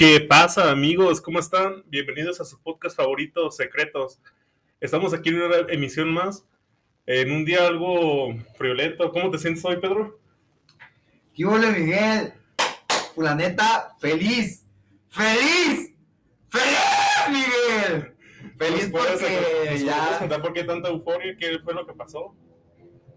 ¿Qué pasa, amigos? ¿Cómo están? Bienvenidos a su podcast favorito, Secretos. Estamos aquí en una emisión más, en un día algo friolento. ¿Cómo te sientes hoy, Pedro? ¿Qué hola, Miguel? Planeta feliz. ¡Feliz! ¡Feliz, Miguel! Feliz ¿Nos puedes- porque ya... puedes contar por qué tanta euforia? ¿Qué fue lo que pasó?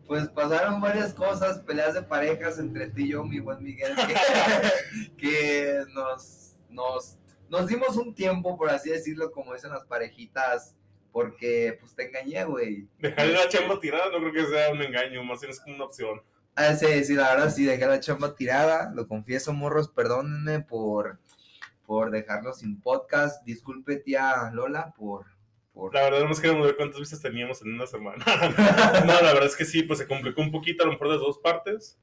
Pues pasaron varias cosas, peleas de parejas entre tú y yo, mi buen Miguel, que, que nos, nos, nos dimos un tiempo, por así decirlo, como dicen las parejitas, porque pues te engañé, güey. Dejar la chamba tirada no creo que sea un engaño, más bien es como una opción. Ah, sí, sí, la verdad sí, dejé la chamba tirada, lo confieso, morros, perdónenme por, por dejarlo sin podcast, disculpe tía Lola por... por... La verdad, no nos queremos ver cuántas vistas teníamos en una semana. no, la verdad es que sí, pues se complicó un poquito, a lo mejor de dos partes.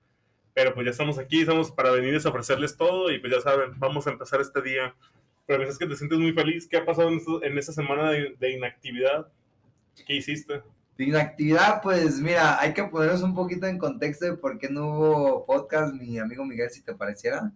Pero pues ya estamos aquí, estamos para venirles a ofrecerles todo y pues ya saben, vamos a empezar este día. Pero me dices que te sientes muy feliz. ¿Qué ha pasado en, esto- en esta semana de, de inactividad? ¿Qué hiciste? De Inactividad, pues mira, hay que ponernos un poquito en contexto de por qué no hubo podcast, mi amigo Miguel, si te pareciera.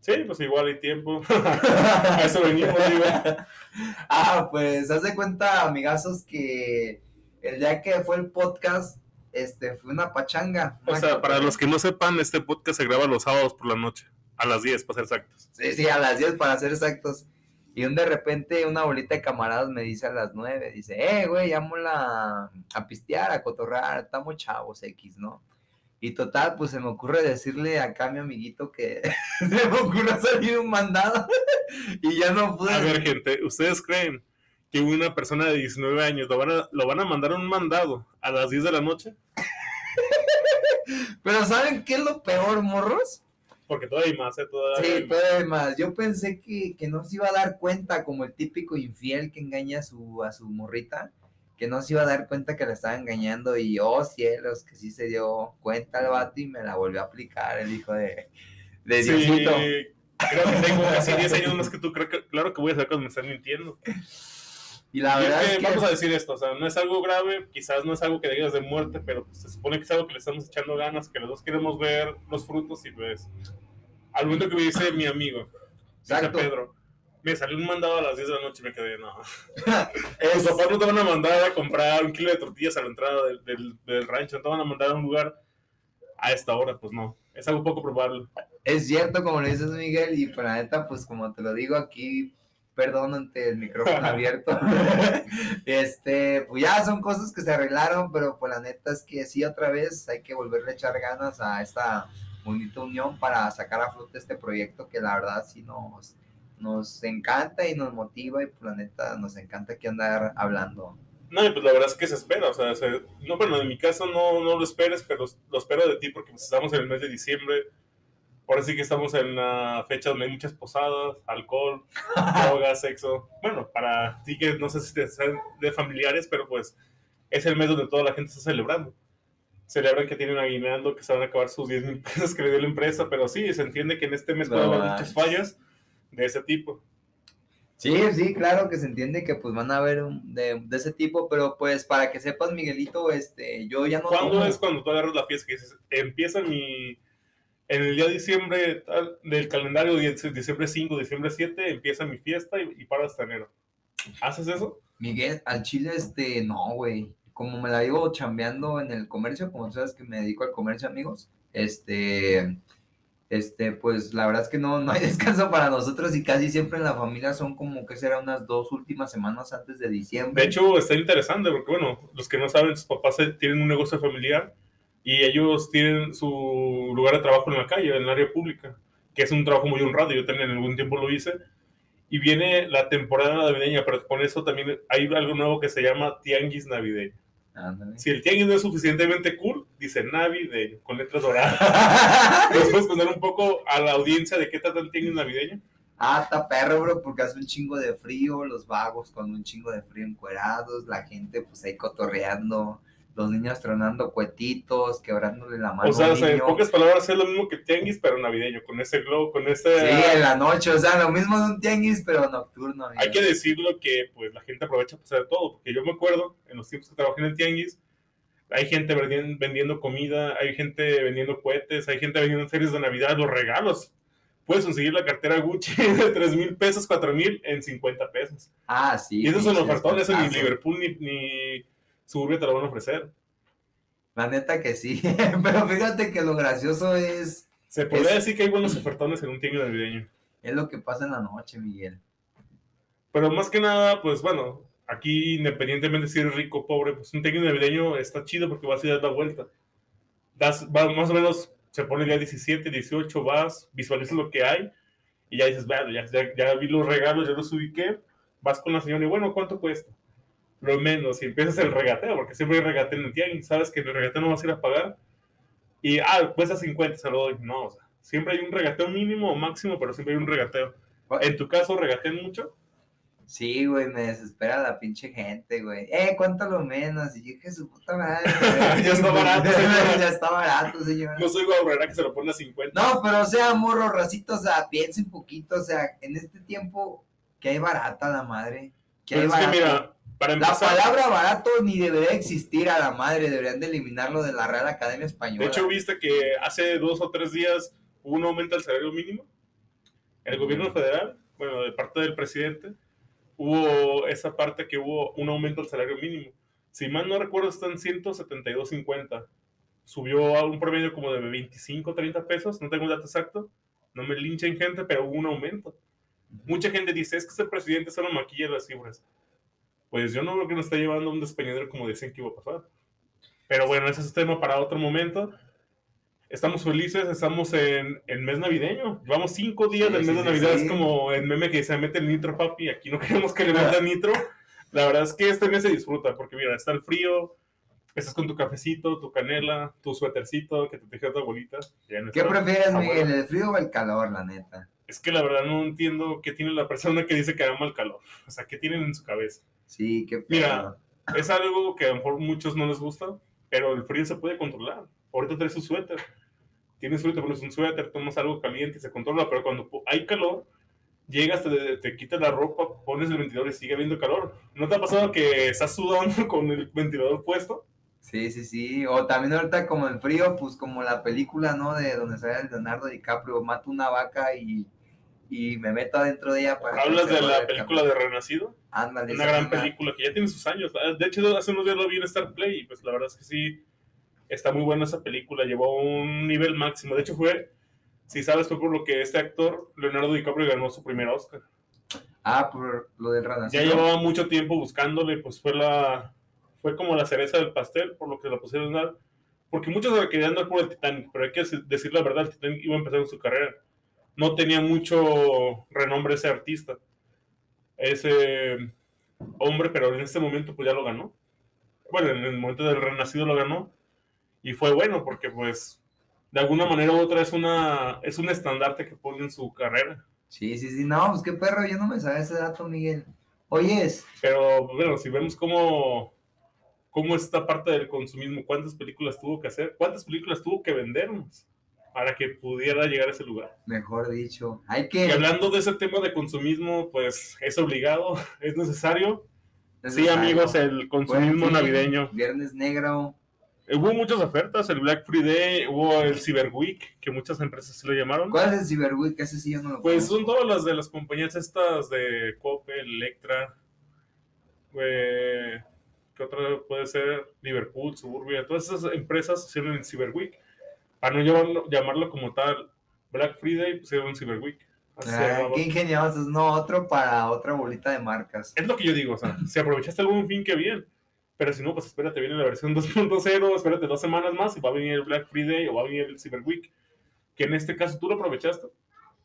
Sí, pues igual hay tiempo. a eso venimos, digo. ah, pues haz de cuenta, amigazos, que el día que fue el podcast, este, fue una pachanga. O sea, para los que no sepan, este podcast se graba los sábados por la noche, a las 10, para ser exactos. Sí, sí, a las 10 para ser exactos. Y un de repente una bolita de camaradas me dice a las 9, dice, eh, güey, llámola a pistear, a cotorrar, estamos chavos X, ¿no? Y total, pues se me ocurre decirle acá a mi amiguito que se me ocurre salir un mandado y ya no pude. A ver, gente, ¿ustedes creen que una persona de 19 años lo van a, lo van a mandar a un mandado a las 10 de la noche? Pero ¿saben qué es lo peor, morros? Porque todavía hay más, ¿eh? Todavía hay Sí, todavía más. Yo pensé que, que no se iba a dar cuenta, como el típico infiel que engaña a su, a su morrita, que no se iba a dar cuenta que la estaba engañando y, oh cielos, que sí se dio cuenta el vato y me la volvió a aplicar el hijo de, de Sí, Diosito. creo que tengo casi 10 años más que tú. Creo que, claro que voy a saber cuando me están mintiendo. Y la Y es verdad que, es que, vamos a decir esto, o sea, no es algo grave, quizás no es algo que digas de muerte, pero pues, se supone que es algo que le estamos echando ganas, que los dos queremos ver los frutos y pues, al momento que me dice mi amigo, dice. Pedro, me salió un mandado a las 10 de la noche y me quedé, no. es- Los papás no te van a mandar a comprar un kilo de tortillas a la entrada del, del, del rancho, no te van a mandar a un lugar a esta hora, pues no. Es algo poco probable. es cierto, como lo dices, Miguel, y la neta, pues como te lo digo aquí, perdón ante el micrófono abierto. este, pues ya son cosas que se arreglaron, pero pues la neta es que sí, otra vez hay que volverle a echar ganas a esta bonita unión para sacar a flote este proyecto que la verdad sí nos, nos encanta y nos motiva y pues la neta nos encanta aquí andar hablando. No, y pues la verdad es que se espera, o sea, se- no, bueno, en mi caso no, no lo esperes, pero lo espero de ti porque pues, estamos en el mes de diciembre. Ahora sí que estamos en una fecha donde hay muchas posadas, alcohol, drogas, sexo. Bueno, para ti que no sé si te sean de familiares, pero pues es el mes donde toda la gente está celebrando. Celebran que tienen aguinaldo, que se van a acabar sus 10 mil pesos que le dio la empresa, pero sí, se entiende que en este mes puede No haber manches. muchas fallas de ese tipo. Sí, sí, claro que se entiende que pues van a haber de ese tipo, pero pues para que sepas, Miguelito, este, yo ya no ¿Cuándo tomo. es cuando tú agarras la fiesta que dices, empieza mi... En el día de diciembre tal, del calendario, diciembre 5, diciembre 7, empieza mi fiesta y, y para hasta enero. ¿Haces eso? Miguel, al chile, este, no, güey. Como me la vivo chambeando en el comercio, como tú sabes que me dedico al comercio, amigos, este, este, pues la verdad es que no, no hay descanso para nosotros y casi siempre en la familia son como que será unas dos últimas semanas antes de diciembre. De hecho, está interesante porque, bueno, los que no saben, sus papás eh, tienen un negocio familiar y ellos tienen su lugar de trabajo en la calle, en el área pública, que es un trabajo muy honrado. Yo también en algún tiempo lo hice. Y viene la temporada navideña, pero con eso también hay algo nuevo que se llama tianguis navideño. Ándale. Si el tianguis no es suficientemente cool, dice navideño, con letras doradas. ¿Nos puedes contar un poco a la audiencia de qué trata el tianguis navideño? Ah, está perro, bro, porque hace un chingo de frío, los vagos con un chingo de frío encuerados, la gente pues ahí cotorreando, los niños tronando cuetitos, quebrándole la mano O sea, o en pocas palabras es lo mismo que tianguis, pero navideño, con ese glow, con ese... Sí, en la noche, o sea, lo mismo de un tianguis, pero nocturno. amigo. Hay que decirlo que pues la gente aprovecha para hacer todo, porque yo me acuerdo, en los tiempos que trabajé en el tianguis, hay gente vendiendo, vendiendo comida, hay gente vendiendo cohetes, hay gente vendiendo series de Navidad, los regalos. puedes conseguir la cartera Gucci de 3 mil pesos, 4 mil en 50 pesos. Ah, sí. Y esos son los ofertones, eso ni. Liverpool ni, ni Suburbia te lo van a ofrecer. La neta que sí. Pero fíjate que lo gracioso es, Se podría Es- decir que hay buenos ofertones en un tianguis navideño. es lo que pasa en la noche, Miguel. Pero más que nada, pues bueno, aquí independientemente si eres rico o pobre, pues un tianguis navideño está chido porque vas a ir a dar la vuelta. Das, va- más o menos se pone el día 17, 18, vas, visualizas lo que hay y ya dices, bueno, ya, ya, ya vi los regalos, ya los ubiqué, vas con la señora y bueno, ¿cuánto cuesta? Lo menos, y empiezas el regateo, porque siempre hay regateo en el tianguis, sabes que el regateo no vas a ir a pagar y, ah, cuesta 50, se lo doy. No, o sea, siempre hay un regateo mínimo o máximo, pero siempre hay un regateo. En tu caso, ¿regatean mucho? Sí, güey, me desespera la pinche gente, güey. Eh, ¿cuánto lo menos? Y yo, que su puta madre. güey. Ya está barato, ya está barato, señor. No soy Guabrera que se lo pone a 50. No, pero o sea, morro, racito, o sea, piensa un poquito, o sea, en este tiempo que hay barata la madre. Pero es que mira, para La empezar, palabra barato ni debería existir a la madre, deberían de eliminarlo de la Real Academia Española. de hecho, viste que hace dos o tres días hubo un aumento al salario mínimo. El gobierno federal, bueno, de parte del presidente, hubo esa parte que hubo un aumento al salario mínimo. Si mal no recuerdo, están 172.50. Subió a un promedio como de 25, 30 pesos, no tengo un dato exacto. No me linchen gente, pero hubo un aumento. Mucha gente dice, es que este presidente solo maquilla las cifras. Pues yo no creo que nos está llevando a un despeñadero como decían que iba a pasar. Pero bueno, ese es tema para otro momento. Estamos felices, estamos en el mes navideño. Llevamos cinco días Sí, del mes sí, de Navidad. sí. Es como el meme que se mete el nitro, papi. Aquí no queremos que le metan nitro. La verdad es que este mes se disfruta porque, mira, está el frío. Estás con tu cafecito, tu canela, tu suétercito que te tejió tu abuelita. No ¿Qué prefieres, Abuela. Miguel, el frío o el calor, la neta? Es que la verdad no entiendo qué tiene la persona que dice que ama el calor. O sea, qué tienen en su cabeza. Sí, qué Mira, Es algo que a lo mejor muchos no les gusta, pero el frío se puede controlar. Ahorita traes su suéter. Tienes frío, te pones un suéter, tomas algo caliente y se controla, pero cuando hay calor, llegas, te, te quitas la ropa, pones el ventilador y sigue habiendo calor. ¿No te ha pasado que estás sudando con el ventilador puesto? Sí, sí, sí. O también ahorita como el frío, pues como la película, ¿no? De donde sale el Leonardo DiCaprio, mato una vaca y, y me meto adentro de ella para... Hablas de la el película de Renacido. Ándale. una gran una- película que ya tiene sus años. Ah, De hecho, hace unos días lo vi en Star Play y pues la verdad es que sí, está muy buena esa película, llevó un nivel máximo. De hecho, fue, si sabes, fue por lo que este actor, Leonardo DiCaprio, ganó su primer Oscar. Ah, por lo del Ya renacido. llevaba mucho tiempo buscándole, pues fue la fue como la cereza del pastel, por lo que la pusieron dar. Porque muchos se la querían dar por el Titanic, pero hay que decir la verdad, el Titanic iba empezando su carrera. No tenía mucho renombre ese artista, ese hombre, pero en este momento pues ya lo ganó. Bueno, en el momento del renacido lo ganó y fue bueno porque pues de alguna manera u otra es una es un estandarte que pone en su carrera. Sí, sí, sí. No, pues qué perro, yo no me sabía ese dato, Miguel. Oyes, Pero bueno, si vemos cómo, cómo esta parte del consumismo, cuántas películas tuvo que hacer, cuántas películas tuvo que vendernos para que pudiera llegar a ese lugar. mejor dicho. Hay Y que... hablando de ese tema de consumismo, pues es obligado, es necesario. Sí, amigos, el consumismo fin, navideño. Viernes negro. Hubo muchas ofertas, el Black Friday, hubo el Cyber Week, que muchas empresas se lo llamaron. ¿Cuál es el Cyber Week? Ese sí yo no lo Pues conozco. son todas las de las compañías estas de Coppel, Electra, eh, ¿qué otra puede ser? Liverpool, Suburbia, todas esas empresas hicieron el Cyber Week. Para no llamarlo, llamarlo como tal Black Friday, pusieron Cyber Week. Ah, qué ingeniosos, no, otro para otra bolita de marcas. Es lo que yo digo, o sea, si aprovechaste buen fin, qué bien. Pero si no, pues espérate, viene la versión 2.0, espérate dos semanas más y va a venir el Black Friday o va a venir el Cyber Week. Que en este caso tú lo aprovechaste.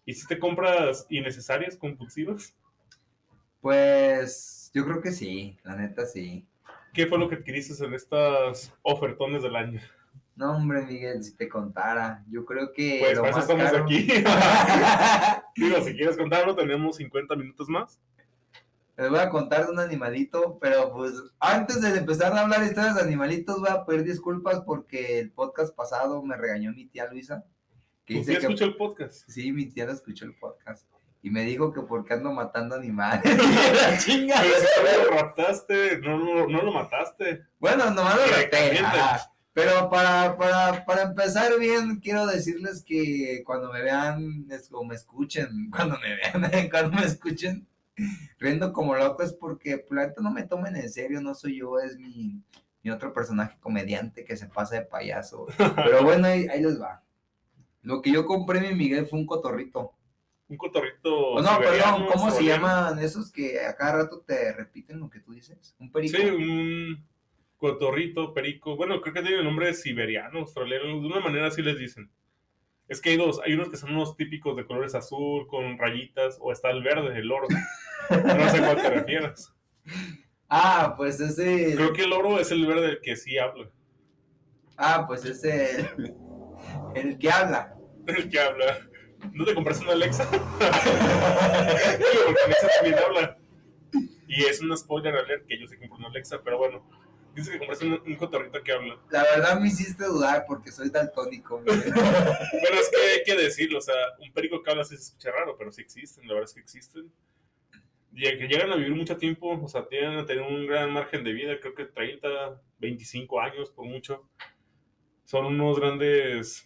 ¿Hiciste compras innecesarias, compulsivas? Pues yo creo que sí, la neta sí. ¿Qué fue lo que adquiriste en estas ofertones del año? No, hombre, Miguel, si te contara, yo creo que Pues lo para eso más estamos caro- aquí. Digo, si quieres contarlo, tenemos 50 minutos más. Les voy a contar de un animalito, pero pues antes de empezar a hablar historias de animalitos, voy a pedir disculpas porque el podcast pasado me regañó mi tía Luisa. Que ¿Tú dice que escuchó el podcast? sí, mi tía lo escuchó el podcast. Y me dijo que porque ando matando animales. La chinga. Pero si tú lo raptaste, no, lo- no lo mataste. Bueno, nomás lo rapté. Pero para, para, para empezar bien, quiero decirles que cuando me vean, es, o me escuchen, cuando me vean, cuando me escuchen, riendo como loco es porque planeta no me tomen en serio, no soy yo, es mi, mi otro personaje comediante que se pasa de payaso. Pero bueno, ahí, ahí les va. Lo que yo compré, mi Miguel, fue un cotorrito. Un cotorrito. O no, perdón, ¿cómo se llaman esos que a cada rato te repiten lo que tú dices? Un perico. Sí, un cotorrito, perico. Bueno, creo que tiene el nombre de siberiano, australiano. De una manera así les dicen. Es que hay dos. Hay unos que son unos típicos de colores azul, con rayitas, o está el verde, el oro. No sé a cuál te refieres. Ah, pues ese. Creo que el oro es el verde el que sí habla. Ah, pues ese. El, que habla. El que habla. ¿No te compraste una Alexa? Porque Alexa también habla. Y es una spoiler alert que yo sí compré una Alexa, pero bueno. Dice que compraste un, un cotorrito que habla. La verdad me hiciste dudar porque soy daltónico. Bueno, es que hay que decirlo, o sea, un perico que habla sí se escucha raro, pero sí existen, la verdad es que existen. Y que llegan a vivir mucho tiempo, o sea, tienen a tener un gran margen de vida, creo que 30, 25 años por mucho. Son unos grandes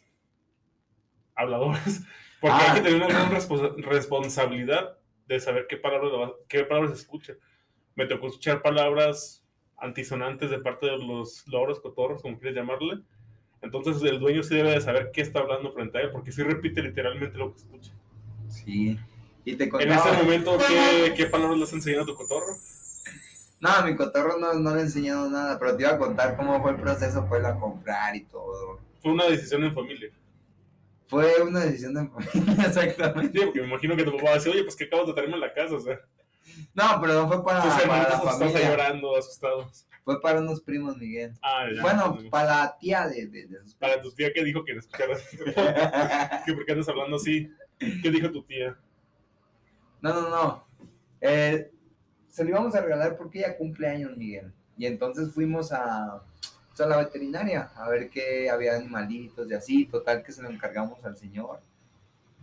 habladores, porque Ah. hay que tener una gran respo- responsabilidad de saber qué palabras, qué palabras se escuchan. Me tocó escuchar palabras antisonantes de parte de los loros, cotorros, como quieres llamarle. Entonces el dueño sí debe de saber qué está hablando frente a él, porque sí repite literalmente lo que escucha. Sí. Y te En contaba. este momento, ¿qué, qué palabras le has enseñado a tu cotorro? No, a mi cotorro no, no le he enseñado nada, pero te iba a contar cómo fue el proceso para irlo a comprar y todo. Fue una decisión en familia. Fue una decisión de familia, exactamente. Sí, porque me imagino que tu papá va a decir, oye, pues que acabas de traerme a la casa, o sea, No, pero no fue para, para hermanitos están llorando, asustados. Fue para unos primos, Miguel. Ah, ya. Bueno, para la tía de, de, de sus Para tu tía que dijo que no escucharas, que por qué andas hablando así. ¿Qué dijo tu tía? No, no, no. Eh, se lo íbamos a regalar porque ella cumple años, Miguel. Y entonces fuimos a, pues, a la veterinaria a ver que había animalitos y así. Total que se lo encargamos al señor.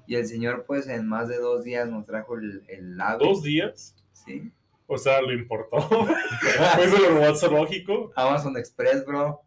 Y el señor, pues, en más de dos días nos trajo el, el ave. ¿Dos días? Sí. O sea, le importó. Fue su robot zoológico. Amazon Express, bro.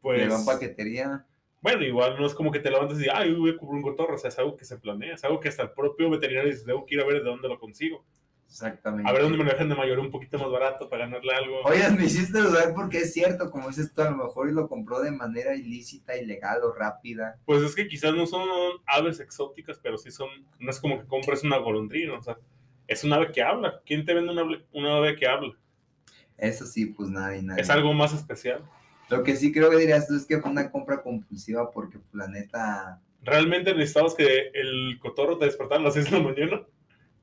Pues, Llegó en paquetería. bueno, igual no es como que te levantes y digas, ay, voy a cubrir un cotorro. O sea, es algo que se planea, es algo que hasta el propio veterinario dice, tengo que ir a ver de dónde lo consigo. Exactamente. A ver dónde me lo dejan de mayor un poquito más barato para ganarle algo. Oye, me hiciste dudar porque es cierto, como dices tú, a lo mejor lo compró de manera ilícita, ilegal o rápida. Pues es que quizás no son aves exóticas, pero sí son, no es como que compres una golondrina, o sea, es un ave que habla. ¿Quién te vende una ave, una ave que habla? Eso sí, pues nadie, nadie. Es algo más especial. Lo que sí creo que dirías tú es que fue una compra compulsiva porque pues, la neta... ¿Realmente necesitabas que el cotorro te despertara a las 6 de la mañana?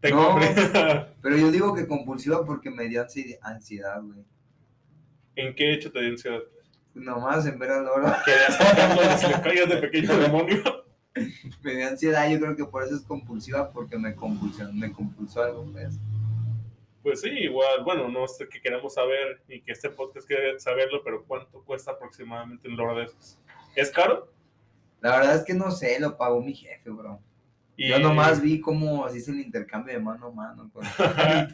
Te No. compré. Pero yo digo que compulsiva porque me dio ansi- ansiedad, güey. ¿En qué hecho te dio ansiedad? Nomás en ver al oro Querías tocarlo y se le de pequeño demonio. me dio ansiedad. Yo creo que por eso es compulsiva porque me compulsó, me compulsó algo, pues. Pues sí, igual, bueno, no sé qué queremos saber y que este podcast quiere saberlo, pero ¿cuánto cuesta aproximadamente un loro de esos? ¿Es caro? La verdad es que no sé, lo pagó mi jefe, bro. Y Yo nomás vi cómo así es el intercambio de mano a mano. con-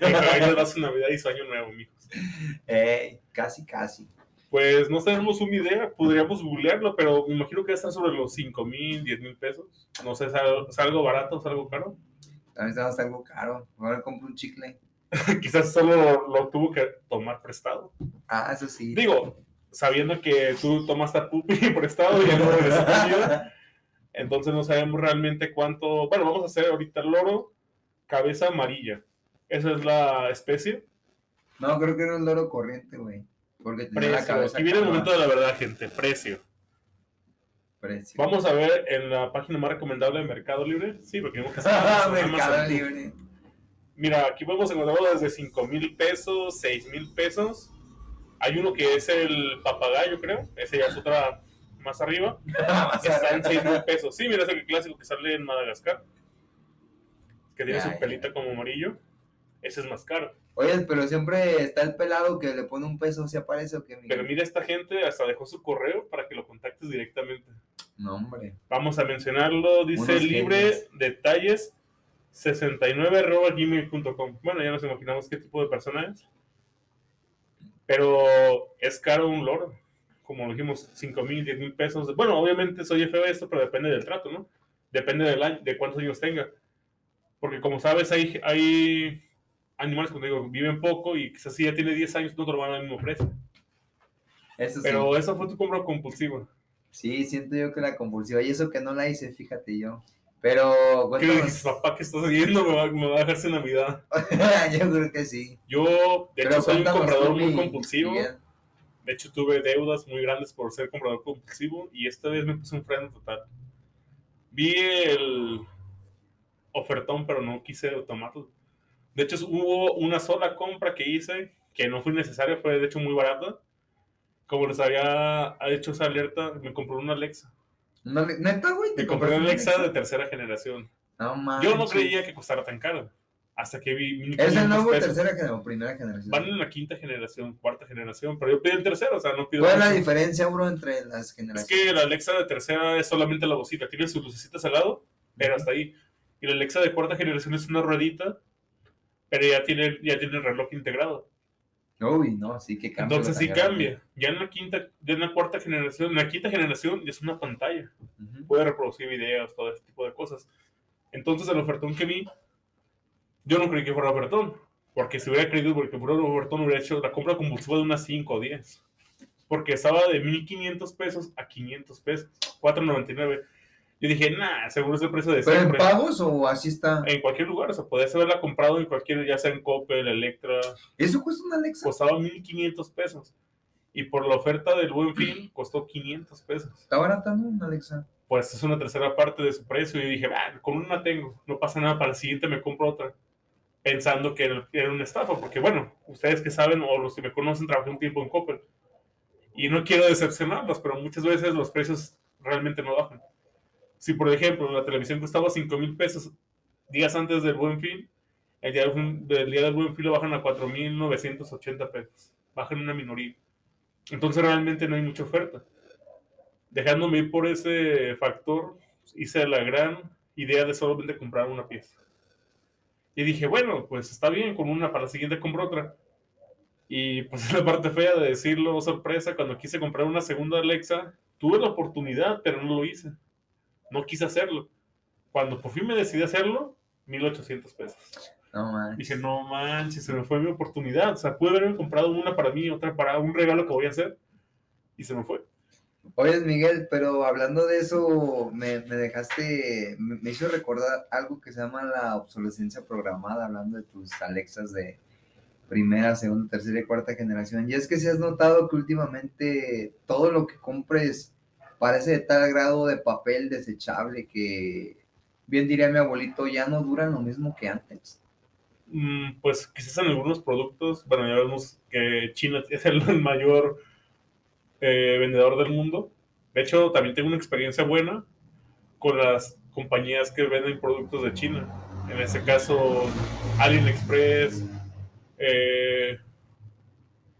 Ahí les va su Navidad y su Año Nuevo, mijos. Ey, casi, casi. Pues no tenemos una idea, podríamos googlearlo, pero me imagino que está sobre los 5 mil, 10 mil pesos. No sé, ¿es algo, es algo barato o es algo caro? También estar algo caro. Ahora compro un chicle. Quizás solo lo tuvo que tomar prestado. Ah, eso sí. Digo, sabiendo que tú tomaste a Pupi prestado y ya no conmigo, entonces no sabemos realmente cuánto. Bueno, vamos a hacer ahorita el loro, cabeza amarilla. Esa es la especie. No, creo que era un loro corriente, güey. Porque tenía la Precio. cabeza. Aquí viene el momento de la verdad, gente. Precio. Precio. Vamos a ver en la página más recomendable de Mercado Libre. Sí, porque vimos que Amazon, Mercado Amazon. Libre. Mira, aquí podemos encontrarlo desde 5 mil pesos, 6 mil pesos. Hay uno que es el papagayo, creo. Ese ya es otra más arriba. Está en 6 mil pesos. Sí, mira, es el clásico que sale en Madagascar. Que tiene Ya, su ya. pelita como amarillo. Ese es más caro. Oye, pero siempre está el pelado que le pone un peso, ¿se aparece o qué, Miguel? Pero mira, esta gente hasta dejó su correo para que lo contactes directamente. No, hombre. Vamos a mencionarlo. Dice Unos libre genios. detalles 69 gmail.com. Bueno, ya nos imaginamos qué tipo de persona es. Pero es caro un loro. como lo dijimos, 5 mil, 10 mil pesos. Bueno, obviamente soy feo esto, pero depende del trato, ¿no? Depende del año, de cuántos años tenga. Porque como sabes, hay, hay animales, como digo, viven poco y quizás si ya tiene 10 años no te lo van al mismo precio. Eso sí. Pero eso fue tu compra compulsiva. Sí, siento yo que la compulsiva. Y eso que no la hice, fíjate yo. Pero, ¿Qué cuéntanos. dices, papá, que estás viendo? Me va, me va a dejar sin Navidad. yo creo que sí. Yo, de Pero hecho, soy un comprador muy mi- compulsivo. De hecho, tuve deudas muy grandes por ser comprador compulsivo y esta vez me puse un freno total. Vi el ofertón, pero no quise tomarlo. De hecho, hubo una sola compra que hice que no fue necesaria, fue de hecho muy barata. Como les había hecho esa alerta, me compré una Alexa. No, neta, güey. ¿te Me compré una Alexa de tercera generación. No manches. Yo no creía que costara tan caro. Hasta que vi. ¿Es el 1500 nuevo pesos. tercera generación primera generación? Van en la quinta generación, cuarta generación, pero yo pido en tercera, o sea, no pido. ¿Cuál es la diferencia, bro, entre las Es generaciones? que la Alexa de tercera es solamente la bocina, tiene sus lucecitas al lado, pero hasta ahí. Y la Alexa de cuarta generación es una ruedita, pero ya tiene, ya tiene el reloj integrado. Uy, no, sí que cambia. Entonces sí grande. cambia. Ya en la quinta, ya en la cuarta generación, en la quinta generación ya es una pantalla. Ujú. Puede reproducir videos, todo ese tipo de cosas. Entonces el ofertón que vi, yo no creí que fuera ofertón. Porque si hubiera creído porque fuera ofertón hubiera hecho la compra compulsiva de unas 5 o 10. Porque estaba de 1500 pesos a 500 pesos, 4.99. Yo dije, nah, seguro es el precio de ¿Pero en siempre. pagos o así está? En cualquier lugar, o sea, podías haberla comprado en cualquier, ya sea en Coppel, Electra, ¿Eso cuesta una Alexa? costaba 1500 pesos. Y por la oferta del buen fin, costó 500 pesos. Está barata, ¿no? Una Alexa. Pues es una tercera parte de su precio. Y dije, ah, con una tengo, no pasa nada, para el siguiente me compro otra. Pensando que era, era una estafa, porque bueno, ustedes que saben o los que me conocen, trabajé un tiempo en Coppel. Y no quiero decepcionarlos, pero muchas veces los precios realmente no bajan. Si, por ejemplo, la televisión costaba 5 mil pesos días antes del buen fin, el día del, día del buen fin lo bajan a 4.980 pesos. Bajan una minoría. Entonces realmente no hay mucha oferta. Dejándome ir por ese factor, hice la gran idea de solamente comprar una pieza. Y dije, bueno, pues está bien, con una para la siguiente compro otra. Y pues la parte fea de decirlo, oh, sorpresa, cuando quise comprar una segunda Alexa, tuve la oportunidad, pero no lo hice. No quise hacerlo. Cuando por fin me decidí a hacerlo, 1800 pesos. No manches. Dije, no manches, se me fue mi oportunidad. O sea, pude haberme comprado una para mí, otra para un regalo que voy a hacer. Y se me fue. Oye, Miguel, pero hablando de eso, me, me dejaste, me, me hizo recordar algo que se llama la obsolescencia programada, hablando de tus Alexas de primera, segunda, tercera y cuarta generación. Y es que si has notado que últimamente todo lo que compres parece de tal grado de papel desechable que, bien diría mi abuelito, ya no duran lo mismo que antes. Mm, pues quizás en algunos productos, bueno, ya vemos que China es el mayor eh, vendedor del mundo. De hecho, también tengo una experiencia buena con las compañías que venden productos de China. En este caso, AliExpress, eh,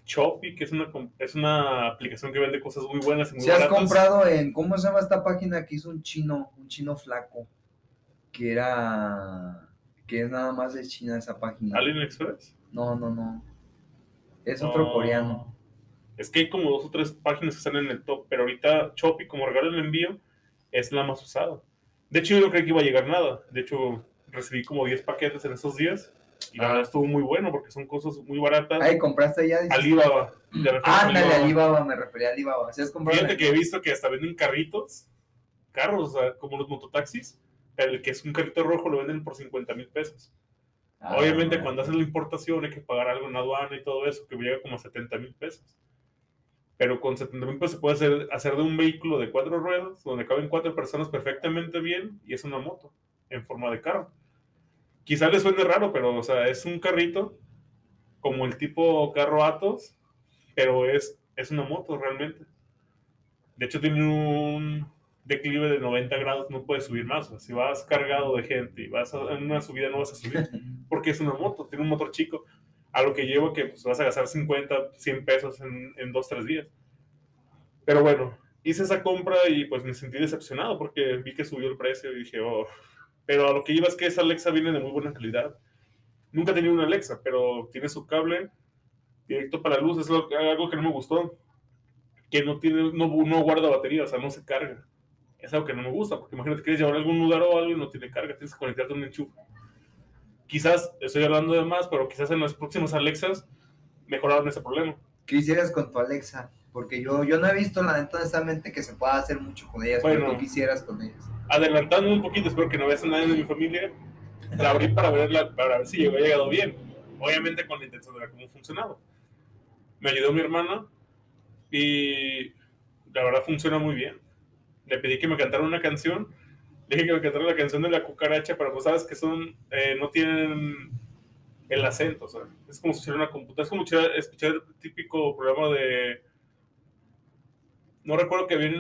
Shopee, que es una, es una aplicación que vende cosas muy buenas y muy Si has baratas. comprado en, ¿cómo se llama esta página que hizo un chino, un chino flaco? Que era, que es nada más de China esa página. AliExpress. No, no, no. Es otro No. coreano. Es que hay como dos o tres páginas que están en el top, pero ahorita Shopee, como regalo en envío, es la más usada. De hecho, yo no creí que iba a llegar nada. De hecho, recibí como 10 paquetes en esos días y la Ah. verdad estuvo muy bueno porque son cosas muy baratas. Ay, ¿compraste ya? Dices? Alibaba. de referencia a Ándale, Alibaba. Me refería a Alibaba. ¿Sí has comprado? Fíjate que he visto que hasta venden carritos, carros, o sea, como los mototaxis. El que es un carrito rojo lo venden por 50 mil pesos. Ah, Obviamente, no. cuando hacen la importación hay que pagar algo en aduana y todo eso, que llega como a 70 mil pesos. Pero con 70 mil pesos se puede hacer, hacer de un vehículo de cuatro ruedas, donde caben cuatro personas perfectamente bien, y es una moto en forma de carro. Quizá les suene raro, pero o sea, es un carrito como el tipo carro Atos, pero es, es una moto realmente. De hecho, tiene un declive de 90 grados, no puedes subir más. O sea, si vas cargado de gente y vas a- en una subida, no vas a subir porque es una moto, tiene un motor chico, a lo que llevo que pues, vas a gastar 50, 100 pesos en, en dos, tres días. Pero bueno, hice esa compra y pues me sentí decepcionado porque vi que subió el precio y dije, oh, pero a lo que iba es que esa Alexa viene de muy buena calidad. Nunca he tenido una Alexa, pero tiene su cable directo para luz, es algo que no me gustó. que no tiene, no, guarda batería, o sea, no se carga. Es algo que no me gusta, porque imagínate que quieres llevar algún lugar o algo y no tiene carga, tienes que conectarte un enchufe. Quizás estoy hablando de más, pero quizás en los próximos Alexas mejoraron ese problema. ¿Qué hicieras con tu Alexa? Porque yo, yo no he visto, la neta, honestamente, que se pueda hacer mucho con ellas. pero Bueno. ¿qué quisieras con ellas? Adelantando un poquito, espero que no veas a nadie de mi familia, la abrí para ver, la- para ver si llegó, había llegado bien. Obviamente con la intención de ver cómo funcionaba. Me ayudó mi hermana y la verdad funciona muy bien. Le pedí que me cantara una canción. Le dije que me cantara la canción de la cucaracha, pero pues sabes que son, eh, no tienen el acento, o sea, es como si fuera una computadora, es como escuchar, escuchar el típico programa de... No recuerdo que había un,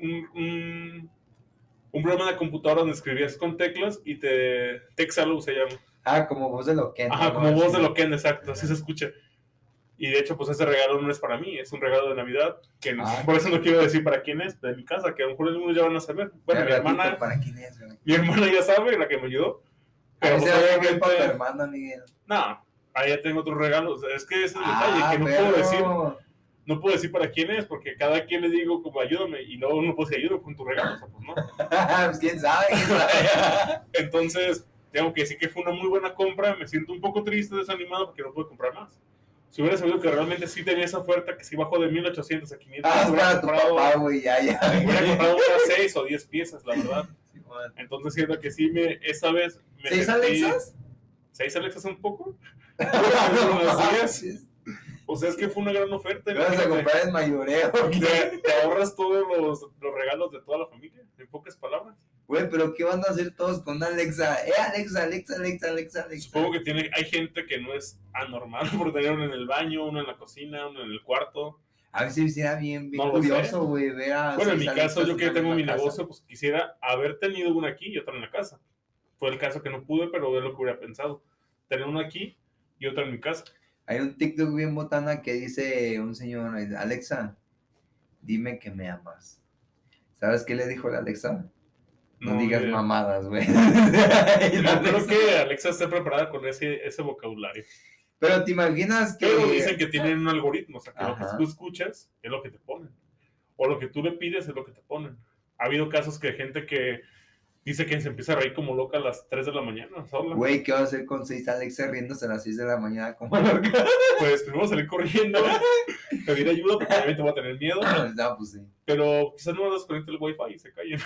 un- un- un programa de computadora donde escribías con teclas y te... Texalo se llama. Ah, como voz de lo que. Ajá, como voz de lo que exacto, así se escucha. Y de hecho, pues ese regalo no es para mí, es un regalo de Navidad, que no- Ah. por eso no quiero decir para quién es, de mi casa, que a lo mejor algunos ya van a saber. Bueno, mi hermana, ¿Para quién es, güey? mi hermana ya sabe, la que me ayudó. A Pero veces pues, es para tu hermana, Miguel. no, ahí ya tengo otros regalos. Es que ese es el Ah, detalle, que no pero- puedo decir, no puedo decir para quién es, porque cada quien le digo como ayúdame, y no, no puedo decir ayúdame con tu regalo, o sea, pues no. pues quién sabe. Entonces, tengo que decir que fue una muy buena compra. Me siento un poco triste, desanimado porque no pude comprar más. Si hubiera sabido que realmente sí tenía esa oferta, que sí bajó de 1800 a 500, Ah, hubiera, comprado, papá, güey, ya, ya. hubiera comprado unas 6 o 10 piezas, la verdad. Sí. Entonces, siento que sí, me, esa vez me ¿Seis sentí- Alexas? ¿Seis Alexas un poco? O sea, es que fue una gran oferta. vas a comprar el mayoreo. Te, te ahorras todos los, los regalos de toda la familia, en pocas palabras. Güey, pero ¿qué van a hacer todos con Alexa? Eh, Alexa, Alexa, Alexa, Alexa, Alexa. Supongo que tiene, hay gente que no es anormal por tener uno en el baño, uno en la cocina, uno en el cuarto. A se me hiciera bien, bien No curioso, güey, ver a Bueno, en mi caso, yo que en tengo mi casa. negocio, pues quisiera haber tenido una aquí y otra en la casa. Fue el caso que no pude, pero es lo que hubiera pensado. Tener una aquí y otra en mi casa. Hay un TikTok bien botana que dice un señor, Alexa, dime que me amas. ¿Sabes qué le dijo la Alexa? No, digas mamadas, güey. No creo que Alexa esté preparada con ese, ese vocabulario. Pero te imaginas que... Pero dicen que tienen un algoritmo, o sea, que lo que tú escuchas es lo que te ponen. O lo que tú le pides es lo que te ponen. Ha habido casos que gente que dice que se empieza a reír como loca a las 3 de la mañana sola. Güey, ¿qué va a hacer con seis Alexa riéndose a las 6 de la mañana como loca? Pues primero salir corriendo, pedir ayuda, porque obviamente voy a tener miedo. no, pues sí. Pero quizás no desconecte el wifi y se wifi.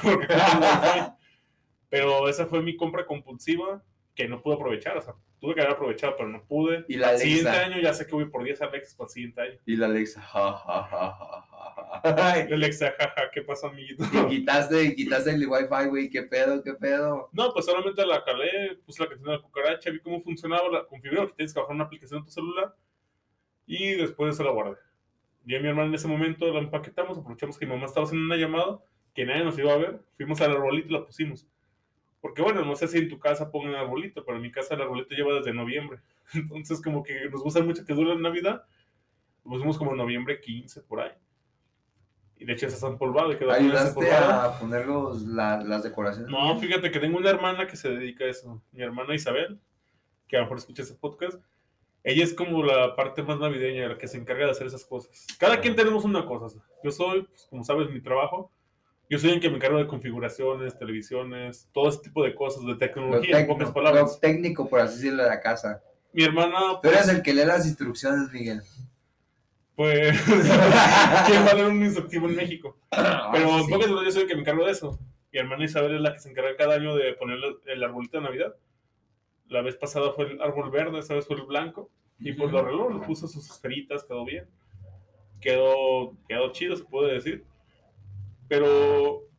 Pero esa fue mi compra compulsiva que no pude aprovechar. O sea, tuve que haber aprovechado, pero no pude. Y la Al Alexa. siguiente año ya sé que voy por 10 Alexas para el siguiente año. Y la Alexa, ja, ja, ja, ja, ja, ja. Y Alexa, jaja, ¿qué pasa, amiguito? Y quitaste, quitaste el wifi, güey, qué pedo, qué pedo. No, pues solamente la calé, puse la canción de la cucaracha, vi cómo funcionaba, la configuré, que tienes que bajar una aplicación en tu celular y después de eso la guardé. Y a mi hermana en ese momento la empaquetamos, aprovechamos que mi mamá estaba haciendo una llamada, que nadie nos iba a ver, fuimos al arbolito y la pusimos. Porque bueno, no sé si en tu casa pongan arbolito, pero en mi casa el arbolito lleva desde noviembre. Entonces como que nos gusta mucho que dure la Navidad, lo pusimos como en noviembre 15 por ahí. Y de hecho y quedó muy ¿Ayudaste a poner los, la- las decoraciones? No, fíjate que tengo una hermana que se dedica a eso. Mi hermana Isabel, que a lo mejor escucha ese podcast. Ella es como la parte más navideña, la que se encarga de hacer esas cosas. Cada quien tenemos una cosa. Yo soy, pues, como sabes, mi trabajo. Yo soy el que me encargo de configuraciones, televisiones, todo ese tipo de cosas, de Lo, tecnología, en pocas lo palabras. técnico, por así decirlo, de la casa. Mi hermana, Tú eres el que lee las instrucciones, Miguel. pues, ¿quién va a leer un instructivo en México? Pero Ah, en sí. pocas palabras yo soy el que me encargo de eso. Mi hermana Isabel es la que se encarga cada año de poner el arbolito de Navidad. La vez pasada fue el árbol verde, esta vez fue el blanco. Y pues lo arregló, le puso sus esferitas, quedó bien. Quedó, quedó chido, se puede decir. Pero,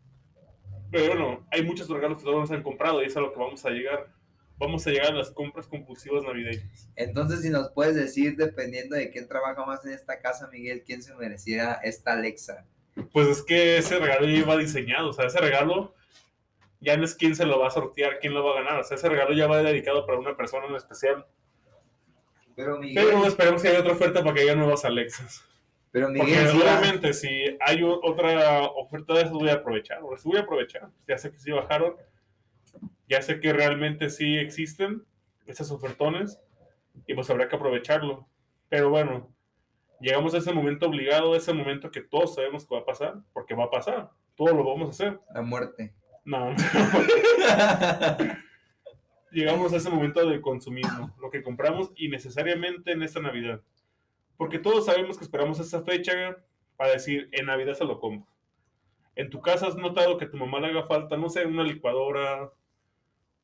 pero bueno, hay muchos regalos que todavía no se han comprado y es a lo que vamos a llegar. Vamos a llegar a las compras compulsivas navideñas. Entonces, si nos puedes decir, dependiendo de quién trabaja más en esta casa, Miguel, quién se mereciera esta Alexa. Pues es que ese regalo ya iba diseñado, o sea, ese regalo ya no es quién se lo va a sortear, quién lo va a ganar, o sea, ese regalo ya va dedicado para una persona en especial. Pero Miguel, Pero esperemos que haya otra oferta para que haya nuevas Alexas. Pero Porque Miguel, sí, obviamente si hay o- otra oferta de esas voy a aprovechar, sí voy a aprovechar. Ya sé que sí bajaron, ya sé que realmente sí existen esas ofertones y pues habrá que aprovecharlo. Pero bueno, Llegamos a ese momento obligado, a ese momento que todos sabemos que va a pasar, porque va a pasar. Todo lo vamos a hacer. La muerte. No. Llegamos a ese momento del consumismo, lo que compramos innecesariamente en esta Navidad. Porque todos sabemos que esperamos esa fecha para decir, en Navidad se lo compro. En tu casa has notado que a tu mamá le haga falta, no sé, una licuadora,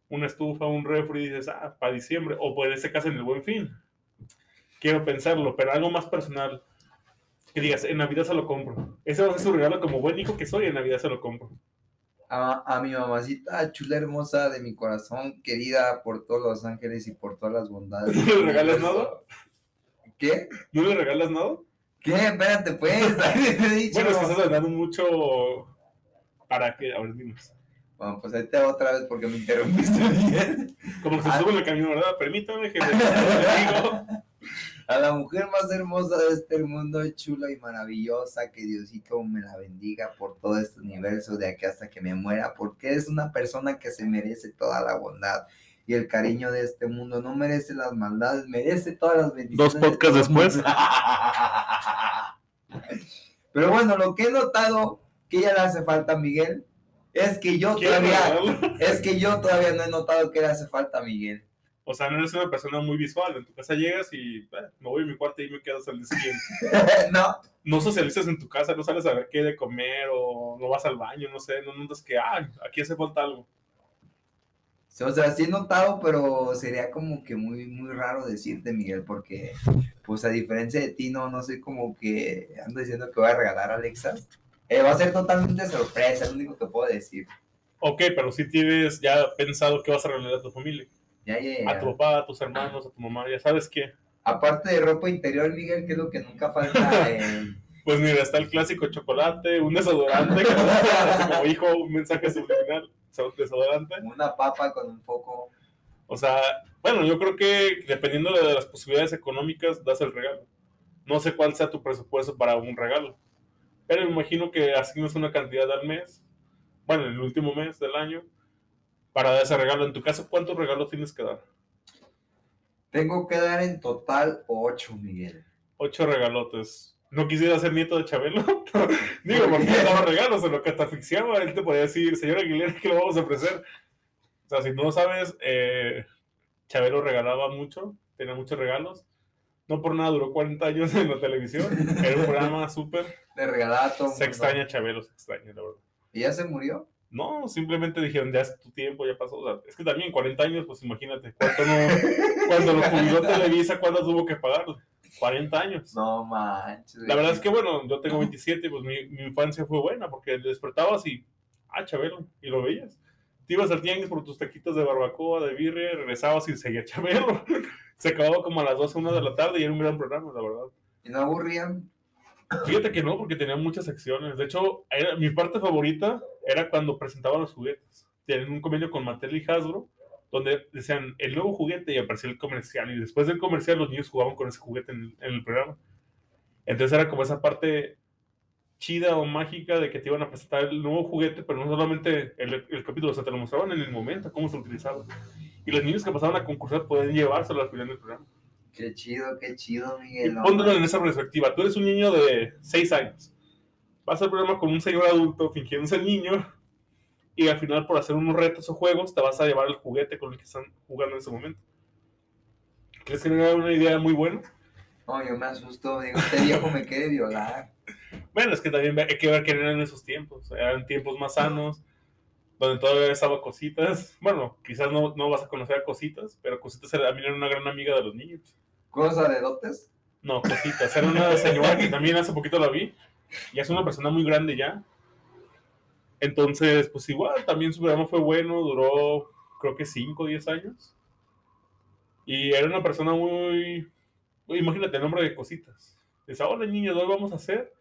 una estufa, un refri, y dices, ah, para diciembre, o por ese caso en el buen fin. Quiero pensarlo, pero algo más personal. Que digas, en Navidad se lo compro. Ese va a ser su regalo como buen hijo que soy, en Navidad se lo compro. A, a mi mamacita chula hermosa de mi corazón, querida por todos los ángeles y por todas las bondades. ¿No le regalas nada? ¿Qué? ¿No le regalas nada? ¿Qué? Espérate, pues. te he dicho. Bueno, es que estás dando mucho para que, a ver, dinos. Bueno, pues ahí te va otra vez porque me interrumpiste bien. Como se Ah. sube en el camino, ¿verdad? Permítame que digo. A la mujer más hermosa de este mundo, chula y maravillosa, que Diosito me la bendiga por todo este universo de aquí hasta que me muera, porque es una persona que se merece toda la bondad y el cariño de este mundo, no merece las maldades, merece todas las bendiciones. Dos podcasts después. Pero bueno, lo que he notado que ya le hace falta a Miguel es que yo ¿Quieres todavía, es que yo todavía no he notado que le hace falta a Miguel. O sea, no eres una persona muy visual. En tu casa llegas y eh, me voy a mi cuarto y me quedo hasta el día siguiente. no, No socializas en tu casa, no sales a ver qué de comer o no vas al baño, no sé, no notas que, ah, aquí hace falta algo. O sea, sí he notado, pero sería como que muy, muy raro decirte, Miguel, porque, pues a diferencia de ti, no, no soy como que ando diciendo que voy a regalar a Alexa. Eh, va a ser totalmente sorpresa, es lo único que puedo decir. Ok, pero si tienes ya pensado qué vas a regalar a tu familia. Ya, ya, ya. A tu papá, a tus hermanos, a tu mamá, ya sabes qué. Aparte de ropa interior, Miguel, que es lo que nunca falta en... Pues mira, está el clásico chocolate, un desodorante, que como hijo un mensaje subliminal, desodorante. una papa con un foco. O sea, bueno, yo creo que dependiendo de las posibilidades económicas, das el regalo. No sé cuál sea tu presupuesto para un regalo, pero me imagino que asignas una cantidad al mes, bueno, en el último mes del año, para dar ese regalo. En tu caso, ¿cuántos regalos tienes que dar? Tengo que dar en total ocho, Miguel. Ocho regalotes. ¿No quisiera ser nieto de Chabelo? Digo, porque él daba regalos, en lo que te asfixiaba, él te podía decir, señor Aguilera, ¿qué le vamos a ofrecer? O sea, si no sabes, eh, Chabelo regalaba mucho, tenía muchos regalos. No por nada duró 40 años en la televisión. Era un programa súper. Le regalaba a todo Se extraña Chabelo, se extraña, la verdad. ¿Y ya se murió? No, simplemente dijeron, ya es tu tiempo, ya pasó. O sea, es que también 40 años, pues imagínate, ¿cuánto no, cuando lo jubiló Televisa, ¿cuándo tuvo que pagarle? 40 años. No manches. La verdad es que, bueno, yo tengo 27, pues mi, mi infancia fue buena, porque despertabas y, ah, Chabelo, y lo veías. Te ibas al tianguis por tus taquitos de barbacoa, de birria, regresabas y seguía Chabelo. Se acababa como a las 12, 1 de la tarde y era un gran programa, la verdad. ¿Y no aburrían? Fíjate que no, porque tenía muchas secciones. De hecho, era- mi parte favorita era cuando presentaban los juguetes. Tienen un convenio con Mattel y Hasbro, donde decían el nuevo juguete y aparecía el comercial. Y después del comercial, los niños jugaban con ese juguete en, en el programa. Entonces era como esa parte chida o mágica de que te iban a presentar el nuevo juguete, pero no solamente el, el capítulo, o sea, te lo mostraban en el momento, cómo se utilizaba. Y los niños que pasaban a concursar podían llevárselo al final del programa. Qué chido, qué chido, Y Miguel. no póntelo en esa perspectiva. Tú eres un niño de 6 años. Vas al programa con un señor adulto fingiendo ser niño. Y al final, por hacer unos retos o juegos, te vas a llevar el juguete con el que están jugando en ese momento. ¿Crees que era una idea muy buena? No, yo me asusto. Digo, este viejo me quiere violar. Bueno, es que también hay que ver que eran en esos tiempos. Eran tiempos más sanos, donde todavía estaba cositas. Bueno, quizás no, no vas a conocer a cositas, pero cositas era, también era una gran amiga de los niños. ¿Cosa de dotes? No, cositas. Era una señora que también hace poquito la vi. Y es una persona muy grande ya. Entonces, pues igual, también su programa fue bueno. Duró, creo que 5 o 10 años. Y era una persona muy... Imagínate el nombre de cositas. Dice, hola niños, ¿dónde vamos a hacer?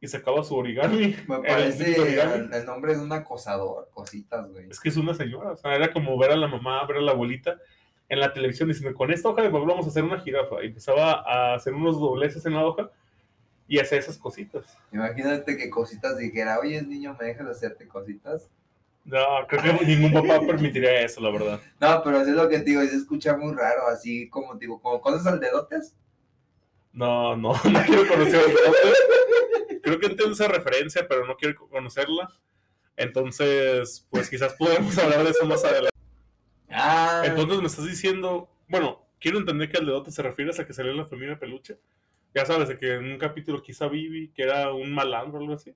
Y sacaba su origami. Me parece origami. el nombre de un acosador. Cositas, güey. Es que es una señora. O sea, era como ver a la mamá, ver a la abuelita en la televisión diciendo, con esta hoja de papel vamos a hacer una jirafa. Y empezaba a hacer unos dobleces en la hoja y hacía esas cositas. Imagínate que cositas dijera, oye, niño, ¿me dejas hacerte cositas? No, creo que ningún papá permitiría eso, la verdad. No, pero eso es lo que te digo, se escucha muy raro, así como, digo, como cosas al dedotes. No, no, no quiero conocer el dedotes. Creo que entiendo esa referencia, pero no quiero conocerla. Entonces, pues quizás podemos hablar de eso más adelante. Ah, Entonces me estás diciendo, bueno, quiero entender que al dedote se refiere a que salió en la familia peluche. Ya sabes, de que en un capítulo quizá Vivi, que era un malandro o algo así.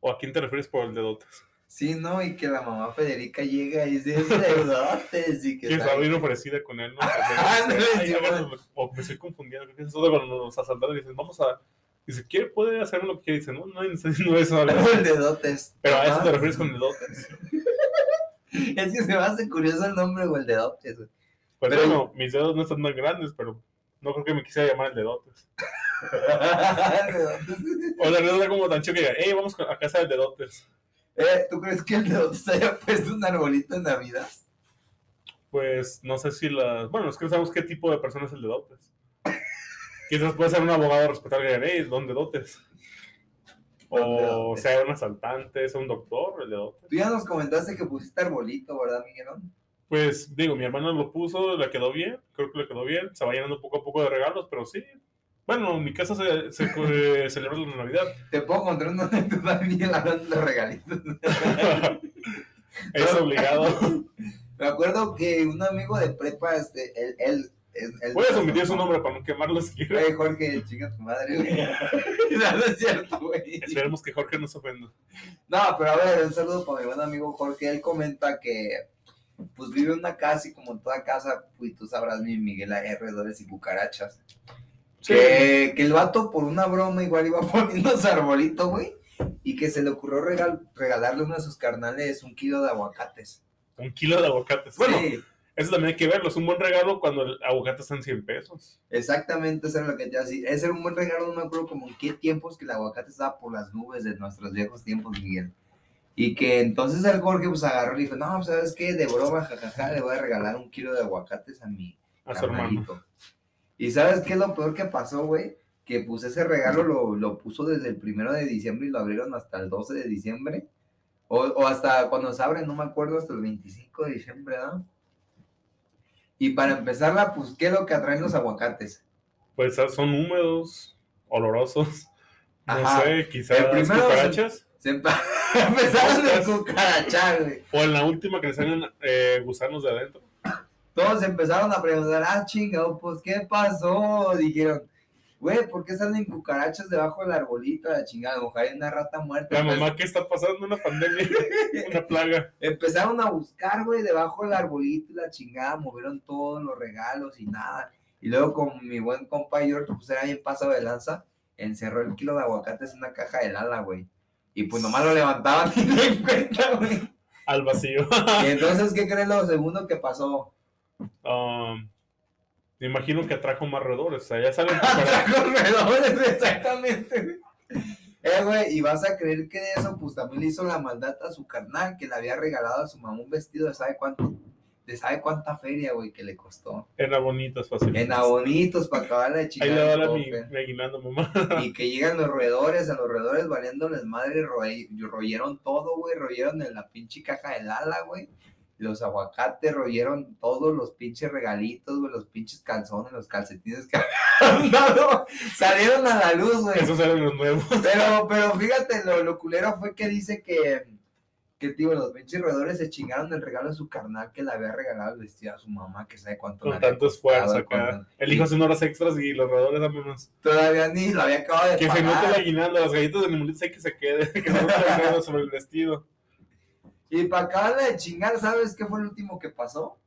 ¿O a quién te refieres por el dedotes? sí, ¿no? Y que la mamá Federica llega y dice, es dedotes y que... Estaba bien ofrecida con él, ¿no? Ay, sí, bueno, o me estoy confundiendo. Creo que es todo cuando nos asaltaron y dicen, vamos a. Dice, ¿quiere puede hacer lo que quiere? Dice, no, no, no, no es el dedotes. Pero a eso te refieres con dedotes. Es que se me hace curioso el nombre, güey, el dedotes. Pues Pero- bueno, mis dedos no están tan grandes, pero no creo que me quisiera llamar el. El dedotes. O la verdad era como tan chico que diga, hey, vamos a casa del dedotes. Eh, ¿Tú crees que el dedotes haya puesto un arbolito en Navidad? Pues no sé si las. Bueno, es que no sabemos qué tipo de persona es el dedotes. Quizás puede ser un abogado respetable que diga, hey, don dedotes. O sea un asaltante, sea un doctor, el dedotes. Tú ya nos comentaste que pusiste arbolito, ¿verdad, Miguelón? Pues digo, mi hermano lo puso, le quedó bien, creo que le quedó bien, se va llenando poco a poco de regalos, pero sí. Bueno, en mi casa se, se eh, celebra la Navidad. Te puedo contar una anécdota Miguel hablando de los regalitos. es obligado. Me acuerdo que un amigo de prepa, este, él, él, él, él- Puedes omitir su nombre para no quemarlo si quieres. Jorge, chinga tu madre, güey. No, no es cierto, güey. Esperemos que Jorge no se ofenda. No, pero a ver, un saludo para mi buen amigo Jorge. Él comenta que, pues, vive en una casa y como en toda casa, pues, tú sabrás, mi Miguel, hay alrededores y cucarachas. Que, que el vato, por una broma, igual iba poniendo su arbolito, güey. Y que se le ocurrió regal- regalarle a uno de sus carnales un kilo de aguacates. Un kilo de aguacates. Bueno, Sí, eso también hay que verlo. Es un buen regalo cuando el aguacate está en 100 pesos. exactamente, eso era lo que te iba a decir. Ese era un buen regalo, no me acuerdo como en qué tiempos que el aguacate estaba por las nubes de nuestros viejos tiempos, Miguel. Y que entonces el Jorge pues agarró y dijo, no, pues, ¿sabes qué? De broma, jajaja, le voy a regalar un kilo de aguacates a mi A su hermano. Carnalito". Y ¿sabes qué es lo peor que pasó, güey? Que pues ese regalo lo, lo puso desde el primero de diciembre y lo abrieron hasta el 12 de diciembre. O, o hasta cuando se abre, no me acuerdo, hasta el 25 de diciembre, ¿no? Y para empezarla, pues, ¿qué es lo que atraen los aguacates? Pues son húmedos, olorosos. No Ajá. sé, quizás cucarachas. Se empe- empezaron a Ostras. cucarachar, güey. O en la última que le salen eh, gusanos de adentro. Todos empezaron a preguntar, ah, chingado, pues, ¿qué pasó? Dijeron, güey, ¿por qué salen cucarachas debajo del arbolito? La chingada, mejor hay una rata muerta. La mamá, ¿qué está pasando? Una pandemia, una plaga. Empezaron a buscar, güey, debajo del arbolito y la chingada, movieron todos los regalos y nada. Y luego con mi buen compa George, pues era bien pasado de lanza, encerró el kilo de aguacates en una caja de lala, güey. Y pues nomás lo levantaban y no en cuenta, güey. Al vacío. Y entonces, ¿qué crees lo segundo que pasó? Um, me imagino que atrajo más roedores. O sea, ya salen. Atrajo roedores, exactamente. Eh, güey, y vas a creer que de eso, pues también le hizo la maldad a su carnal, que le había regalado a su mamá un vestido de sabe cuánto, de sabe cuánta feria, güey, que le costó. En abonitas fácil. En abonitos para Ahí le da mi, tope. mi aguinaldo, mamá. Y que llegan los roedores, a los roedores valiéndoles madre, royeron todo, güey, royeron en la pinche caja del ala, güey. Los aguacates royeron todos los pinches regalitos, güey, los pinches calzones, los calcetines que habían dado, salieron a la luz, güey. Esos eran los nuevos. Pero, pero fíjate, lo, lo culero fue que dice que, que, tío, los pinches roedores se chingaron el regalo de su carnal que le había regalado el vestido a su mamá, que sabe cuánto Con tanto esfuerzo acá. El hijo haciendo horas extras y los roedores vámonos. Todavía ni lo había acabado de Que se note pagar. el aguinaldo, las galletas de animalitos hay que se quede. Que se sobre el vestido. Y para acabarla de chingar, ¿sabes qué fue el último que pasó?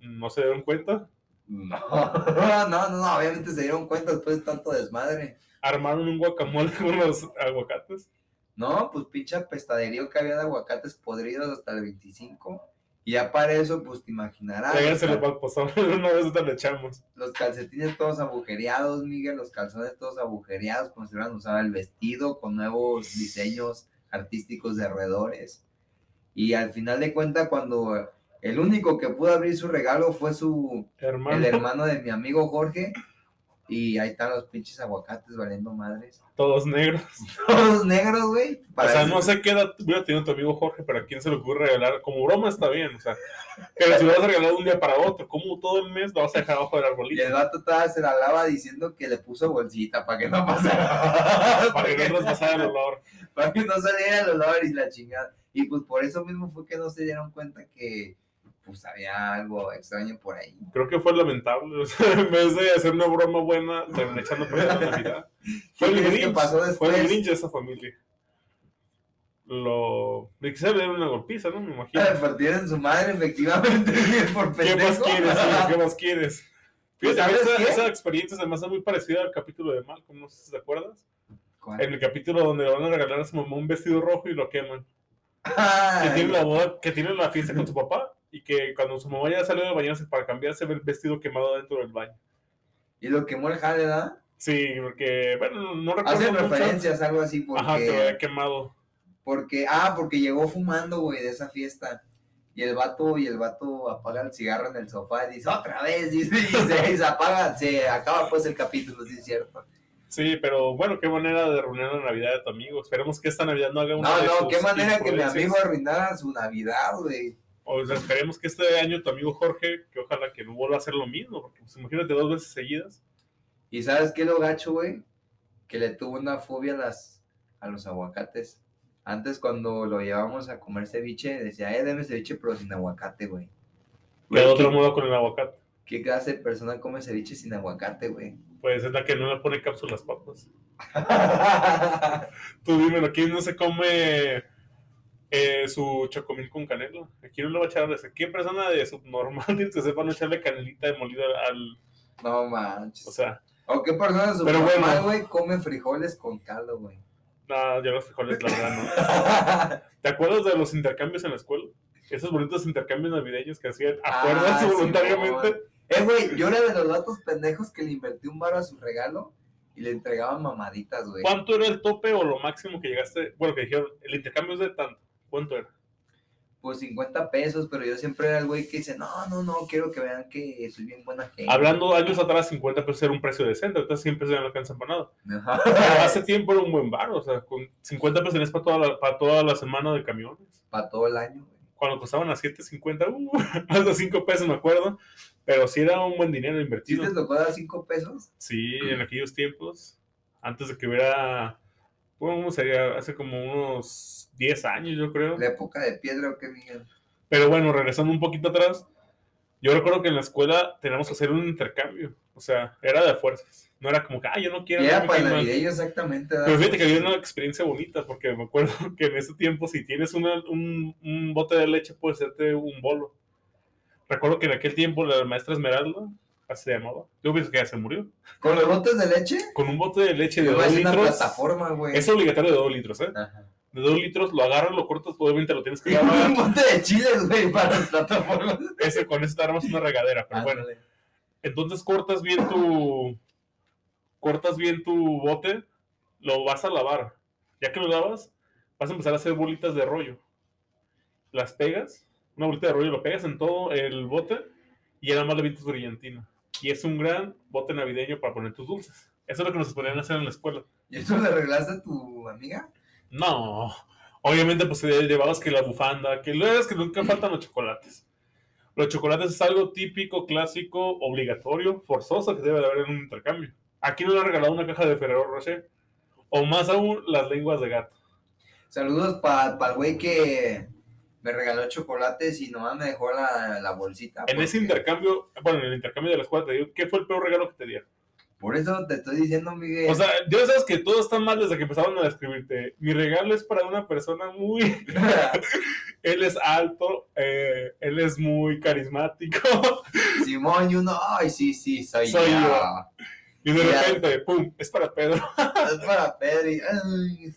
¿No se dieron cuenta? No, no, no, no, obviamente se dieron cuenta después de tanto desmadre. Armaron un guacamole con los aguacates. No, pues pinche pestaderío que había de aguacates podridos hasta el 25. Y ya para eso, pues te imaginarás. Regárselo los, para el pozole. Una vez te le echamos. los calcetines todos agujereados, Miguel, los calzones todos agujereados, como si hubieran usado el vestido con nuevos diseños artísticos de alrededores. Y al final de cuentas, cuando el único que pudo abrir su regalo fue su Hermano. el hermano de mi amigo Jorge, Y ahí están los pinches aguacates valiendo madres. Todos negros. Todos negros, güey. O sea, no sé qué edad hubiera tenido tu amigo Jorge, pero a quién se le ocurre regalar. Como broma está bien, o sea. Pero si lo vas a regalar un día para otro, como todo el mes lo vas a dejar abajo del Y arbolito? el vato todavía se la lava diciendo que le puso bolsita para que no pasara. Para que no pasara el olor. para que no saliera el olor y la chingada. Y pues por eso mismo fue que no se dieron cuenta que pues había algo extraño por ahí. Creo que fue lamentable. O sea, en vez de hacer una broma buena, terminé echando perder la Navidad. Fue el ¿Qué crees que Grinch. pasó Fue el? Grinch de esa familia. Lo. Le quise dar una golpiza, ¿no? Me imagino. Partieron su madre, efectivamente, por ¿Qué más quieres? hijo? ¿Qué más quieres? Fíjate, ¿Sabes esa, esa experiencia además es muy parecida al capítulo de Malcolm, no sé si te acuerdas. ¿Cuál? En el capítulo donde le van a regalar a su mamá un vestido rojo y lo queman. Que tiene la boda, que tiene la fiesta con su papá y que cuando su mamá ya salió de bañarse para cambiarse ve el vestido quemado dentro del baño. Y lo quemó el jale, ¿verdad? Sí, porque, bueno, no recuerdo Hacen referencias, algo así, porque... Ajá, que lo había quemado. Porque, ah, porque llegó fumando, güey, de esa fiesta. Y el vato, y el vato apaga el cigarro en el sofá y dice, otra vez, dice, y se, y se apaga, se acaba pues el capítulo, sí es cierto. Sí, pero bueno, qué manera de arruinar la Navidad de tu amigo. Esperemos que esta Navidad no haga una No, de no, qué manera que mi amigo arruinara su Navidad, güey. O sea, esperemos que este año tu amigo Jorge, que ojalá que no vuelva a hacer lo mismo, porque pues, imagínate dos veces seguidas. ¿Y sabes qué lo gacho, güey? Que le tuvo una fobia a, las, a los aguacates. Antes cuando lo llevábamos a comer ceviche, decía, eh, deme ceviche pero sin aguacate, güey. Que Güey, de otro ¿qué- modo con el aguacate. ¿Qué clase de persona come ceviche sin aguacate, güey? Pues es la que no le pone cápsulas papas. Tú dímelo, ¿quién no se come eh, su chocomil con canela? Aquí no le va a echar. ¿Qué persona de subnormal tiene que sepa no echarle canelita de molida al. no manches. O sea, ¿O qué persona Pero bueno. normal, güey, come frijoles con caldo, güey? no, yo los frijoles, la verdad, no. ¿Te acuerdas de los intercambios en la escuela? Esos bonitos intercambios navideños que hacían Ah, Simón. voluntariamente. eh, güey, yo era de los datos pendejos que le invertí un bar a su regalo y le entregaban mamaditas, güey. ¿Cuánto era el tope o lo máximo que llegaste? Bueno, que dijeron, el intercambio es de tanto. ¿Cuánto era? Pues 50 pesos, pero yo siempre era el güey que dice, no, no, no, quiero que vean que soy bien buena gente. Hablando años atrás, 50 pesos era un precio decente, ahorita 100 pesos ya no alcanza para nada. Ajá. Hace tiempo era un buen bar, o sea, con 50 pesos tenías para toda la, para toda la semana de camiones. Para todo el año, güey. Cuando costaban a 7.50, uh, más de 5 pesos me acuerdo, pero sí era un buen dinero ¿Sí invertido. te tocó dar 5 pesos? Sí, en aquellos tiempos, antes de que hubiera, ¿cómo sería? Hace como unos 10 años, yo creo. La época de piedra, ¿o qué, Miguel? Pero bueno, regresando un poquito atrás, yo recuerdo que en la escuela teníamos que hacer un intercambio, o sea, era de fuerzas. No era como que, ah, yo no quiero. Y no era me para mal". navideño exactamente. Pero fíjate que había una experiencia bonita, porque me acuerdo que en ese tiempo, si tienes una- un, un bote de leche, puedes hacerte un bolo. Recuerdo que en aquel tiempo la maestra Esmeralda, así se llamaba, yo pienso que ya se murió, ¿Con los botes de leche? con un bote de leche de Yo iba a 2 hacer una litros. plataforma, güey. Es obligatorio de 2 litros, ¿eh? Ajá. De 2 litros, lo agarras, lo cortas, obviamente lo tienes que un lavar. bote de chiles, güey, para las plataformas. Ese, con eso te armas una regadera, pero bueno. Entonces cortas bien tu. Cortas bien tu bote, lo vas a lavar. Ya que lo lavas, vas a empezar a hacer bolitas de rollo. Las pegas, una bolita de rollo, lo pegas en todo el bote y ya nada más le avientas brillantina. Y es un gran bote navideño para poner tus dulces. Eso es lo que nos ponían a hacer en la escuela. ¿Y eso le arreglaste a tu amiga? No, obviamente pues llevabas que la bufanda, que es que nunca faltan los chocolates. Los chocolates es algo típico, clásico, obligatorio, forzoso que debe de haber en un intercambio. Aquí no le han regalado una caja de Ferrero Rocher. O más aún, las lenguas de gato. Saludos para el güey que me regaló chocolates y nomás me dejó la, la bolsita. En ese porque- intercambio, bueno, en el intercambio de la escuela te digo, ¿qué fue el peor regalo que te dieron? Por eso te estoy diciendo, Miguel. O sea, ya sabes que todo está mal desde que empezaron a describirte. Mi regalo es para una persona muy... él es alto, eh, él es muy carismático. Simón y uno, ay, sí, sí, soy, Soy yo. yo. Y de repente, ¡pum! Es para Pedro. Es para Pedro y, ay.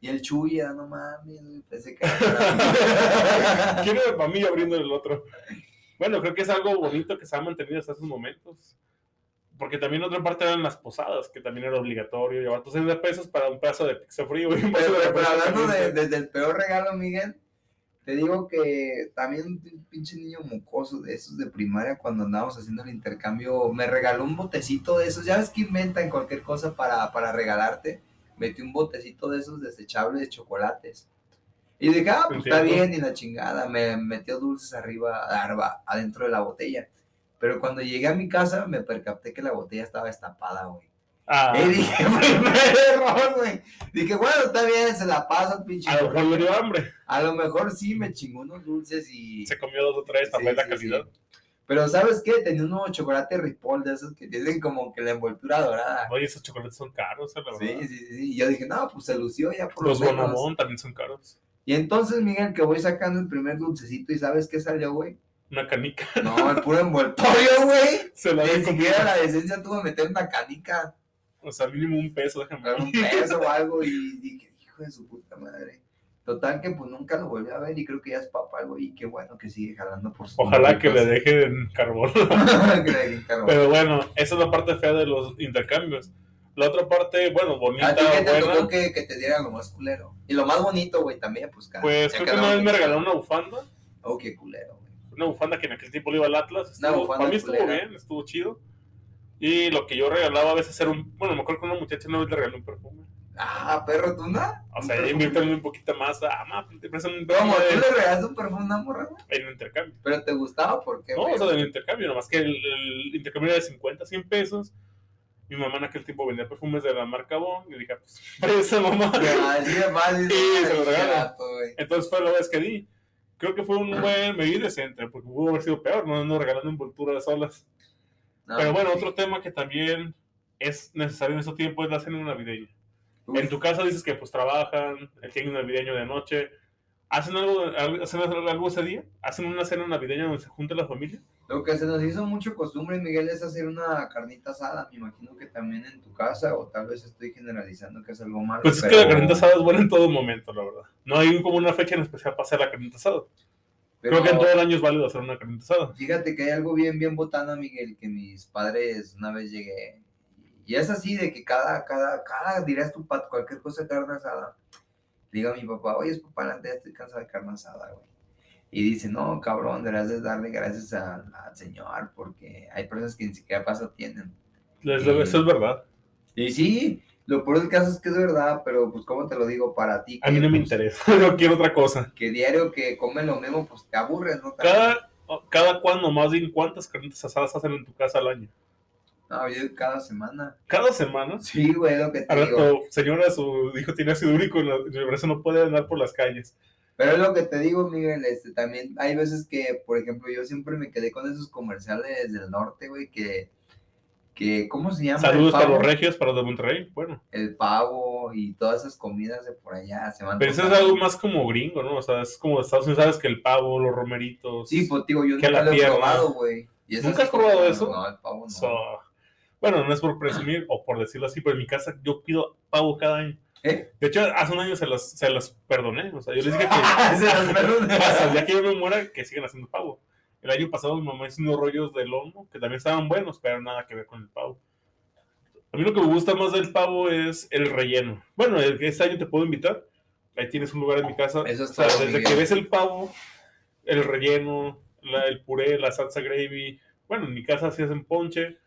Y el Chuya, no mames, pensé que era. Quiero para mí abriendo el otro. Bueno, creo que es algo bonito que se ha mantenido hasta esos momentos. Porque también otra parte eran las posadas, que también era obligatorio llevar tus 60 pesos para un pedazo de pizza frío y un Pero, de pero- hablando de, caliente. de- del peor regalo, Miguel, Te digo que también un pinche niño mocoso de esos de primaria cuando andábamos haciendo el intercambio me regaló un botecito de esos. Ya ves que inventan cualquier cosa para, para regalarte. Metí un botecito de esos desechables de chocolates. Y dije, ah, pues está bien, y la chingada. Me metió dulces arriba, arba, adentro de la botella. Pero cuando llegué a mi casa me percaté que la botella estaba destapada, güey. Ah, Y dije, primer error, güey. Dije, bueno, está bien, se la paso al pinche. a lo mejor le dio hambre. A lo mejor sí me chingó unos dulces y. Se comió dos o tres, Sí, también la sí, calidad. sí. Pero ¿sabes qué? Tenía unos chocolates Ripoll de esos que tienen como que la envoltura dorada. Oye, esos chocolates son caros, eh, la Sí, verdad. sí, sí, sí. Y yo dije, no, pues se lució ya por Los lo menos. Bonamón también son caros. Y entonces, Miguel, que voy sacando el primer dulcecito y ¿sabes qué salió, güey? Una canica. No, el puro envoltorio, güey. Se la Ni siquiera la decencia tuvo que meter una canica, O sea, mínimo un peso, déjame un peso o algo. Y dije, hijo de su puta madre. Total que pues nunca lo volví a ver y creo que ya es papá, güey. Y qué bueno que sigue jalando por sus Ojalá que le dejen carbón. Que le dejen carbón. Pero bueno, esa es la parte fea de los intercambios. La otra parte, bueno, bonita, A ti que te buena. que, que te dieran lo más culero. Y lo más bonito, güey, también, pues, cada- Pues creo que una vez me regalaron una bufanda. Oh, qué culero. Una bufanda que en aquel tiempo le iba al Atlas. Estuvo- para mí estuvo culera. bien, estuvo chido. Y lo que yo regalaba a veces era un. Bueno, me acuerdo que una muchacha una vez le regaló un perfume. Ah, perro, ¿tú no? O sea, ella invirtió un poquito más. Ah, ma, te prestan un ¿Cómo? perfume ¿Tú de- le regalaste un perfume a una morra, en intercambio. ¿Pero te gustaba? ¿Por qué, No, o sea, del intercambio, nomás que el, el intercambio era de 50, 100 pesos. Mi mamá en aquel tiempo vendía perfumes de la marca Bon. Y dije, pues, presa, mamá. Ah, sí, más, sí, se lo gato, güey. Entonces fue la vez que di. Creo que fue un buen medida decente, porque pudo haber sido peor, no, no regalando envolturas solas. No, Pero bueno, sí. otro tema que también es necesario en este tiempo es la cena navideña. Uf, En tu casa dices que pues trabajan, el tianguis navideño de noche. ¿Hacen algo- hacen algo ese día? ¿Hacen una cena navideña donde se junta la familia? Lo que se nos hizo mucho costumbre, Miguel, es hacer una carnita asada. Me imagino que también en tu casa, o tal vez estoy generalizando que es algo malo. Pues es que la carnita asada es buena en todo momento, la verdad. No hay como una fecha en especial para hacer la carnita asada. pero Creo que en todo el año es válido hacer una carnita asada. Fíjate que hay algo bien, bien botana, Miguel, que mis padres una vez llegué. Y es así de que cada, cada, cada, dirás tú, Pat, cualquier cosa de carne asada. Le digo a mi papá, oye, papá, la estoy cansado de carne asada, güey. Y dice, no, cabrón, deberás de darle gracias a- al Señor, porque hay personas que ni siquiera paso tienen. Les-. Eso es verdad. Y sí, lo peor del caso es que es verdad, pero pues, ¿cómo te lo digo? Para ti, A mí no me pues, interesa. Yo quiero otra cosa. Que diario que comen lo mismo, pues te aburres, ¿no? Cada, cada cuándo, más bien, ¿cuántas carnitas asadas hacen en tu casa al año? No, yo cada semana. Cada semana. Sí, güey, lo que te Al digo. rato, señora, su hijo tiene ácido úrico por eso no puede andar por las calles. Pero es lo que te digo, Miguel, este, también hay veces que, por ejemplo, yo siempre me quedé con esos comerciales del norte, güey, que, que ¿cómo se llama? Saludos para los regios, para los de Monterrey. Bueno, El pavo y todas esas comidas de por allá se van pero eso es algo más como gringo, ¿no? O sea, es como de Estados Unidos, sabes que el pavo, los romeritos. Sí, pues digo, yo nunca la lo he probado, güey. ¿Nunca has probado eso? No, el pavo no. So, bueno, no es por presumir o por decirlo así, pero en mi casa yo pido pavo cada año. ¿Eh? De hecho, hace un año se las perdoné. O sea, yo les dije que Se las perdoné. día que yo me muera, que sigan haciendo pavo. El año pasado mi mamá hizo unos rollos de lomo que también estaban buenos, pero nada que ver con el pavo. A mí lo que me gusta más del pavo es el relleno. Bueno, este año te puedo invitar. Ahí tienes un lugar en mi casa. Eso es o sea, desde que ves el pavo, el relleno, la- el puré, la salsa gravy. Bueno, en mi casa se hacen ponche.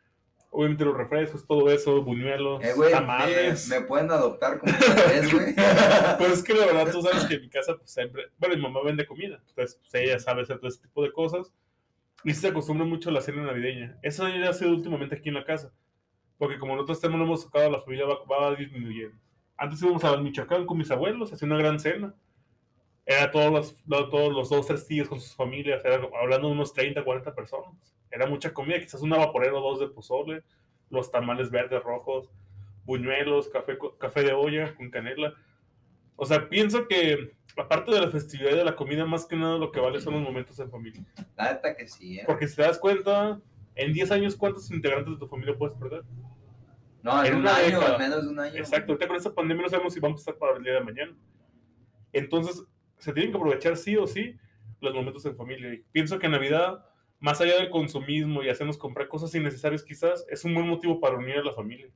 Obviamente los refrescos, todo eso, buñuelos, Eh, güey, tamales. me, me pueden adoptar como tres, güey. Pues es que la verdad tú sabes que en mi casa pues siempre, bueno, mi mamá vende comida, entonces pues, ella sabe hacer todo ese tipo de cosas y se acostumbra mucho a la cena navideña. Eso ya ha sido últimamente aquí en la casa, porque como nosotros tenemos, no hemos tocado, la familia va, va disminuyendo. Antes íbamos a Michoacán con mis abuelos, hacía una gran cena. Era todos los, lo- todos los dos, tres tíos con sus familias, era hablando de unos 30, 40 personas. Era mucha comida, quizás una vaporera o dos de pozole, los tamales verdes, rojos, buñuelos, café, café de olla con canela. O sea, pienso que aparte de la festividad y de la comida, más que nada lo que vale son los momentos en familia. La neta que sí, ¿eh? Porque si te das cuenta, en 10 años, ¿cuántos integrantes de tu familia puedes perder? No, en en un año, década. al menos de un año. Exacto, ahorita con esta pandemia no sabemos si vamos a estar para el día de mañana. Entonces, se tienen que aprovechar sí o sí los momentos en familia. Y pienso que Navidad, más allá del consumismo y hacernos comprar cosas innecesarias quizás, es un buen motivo para unir a la familia.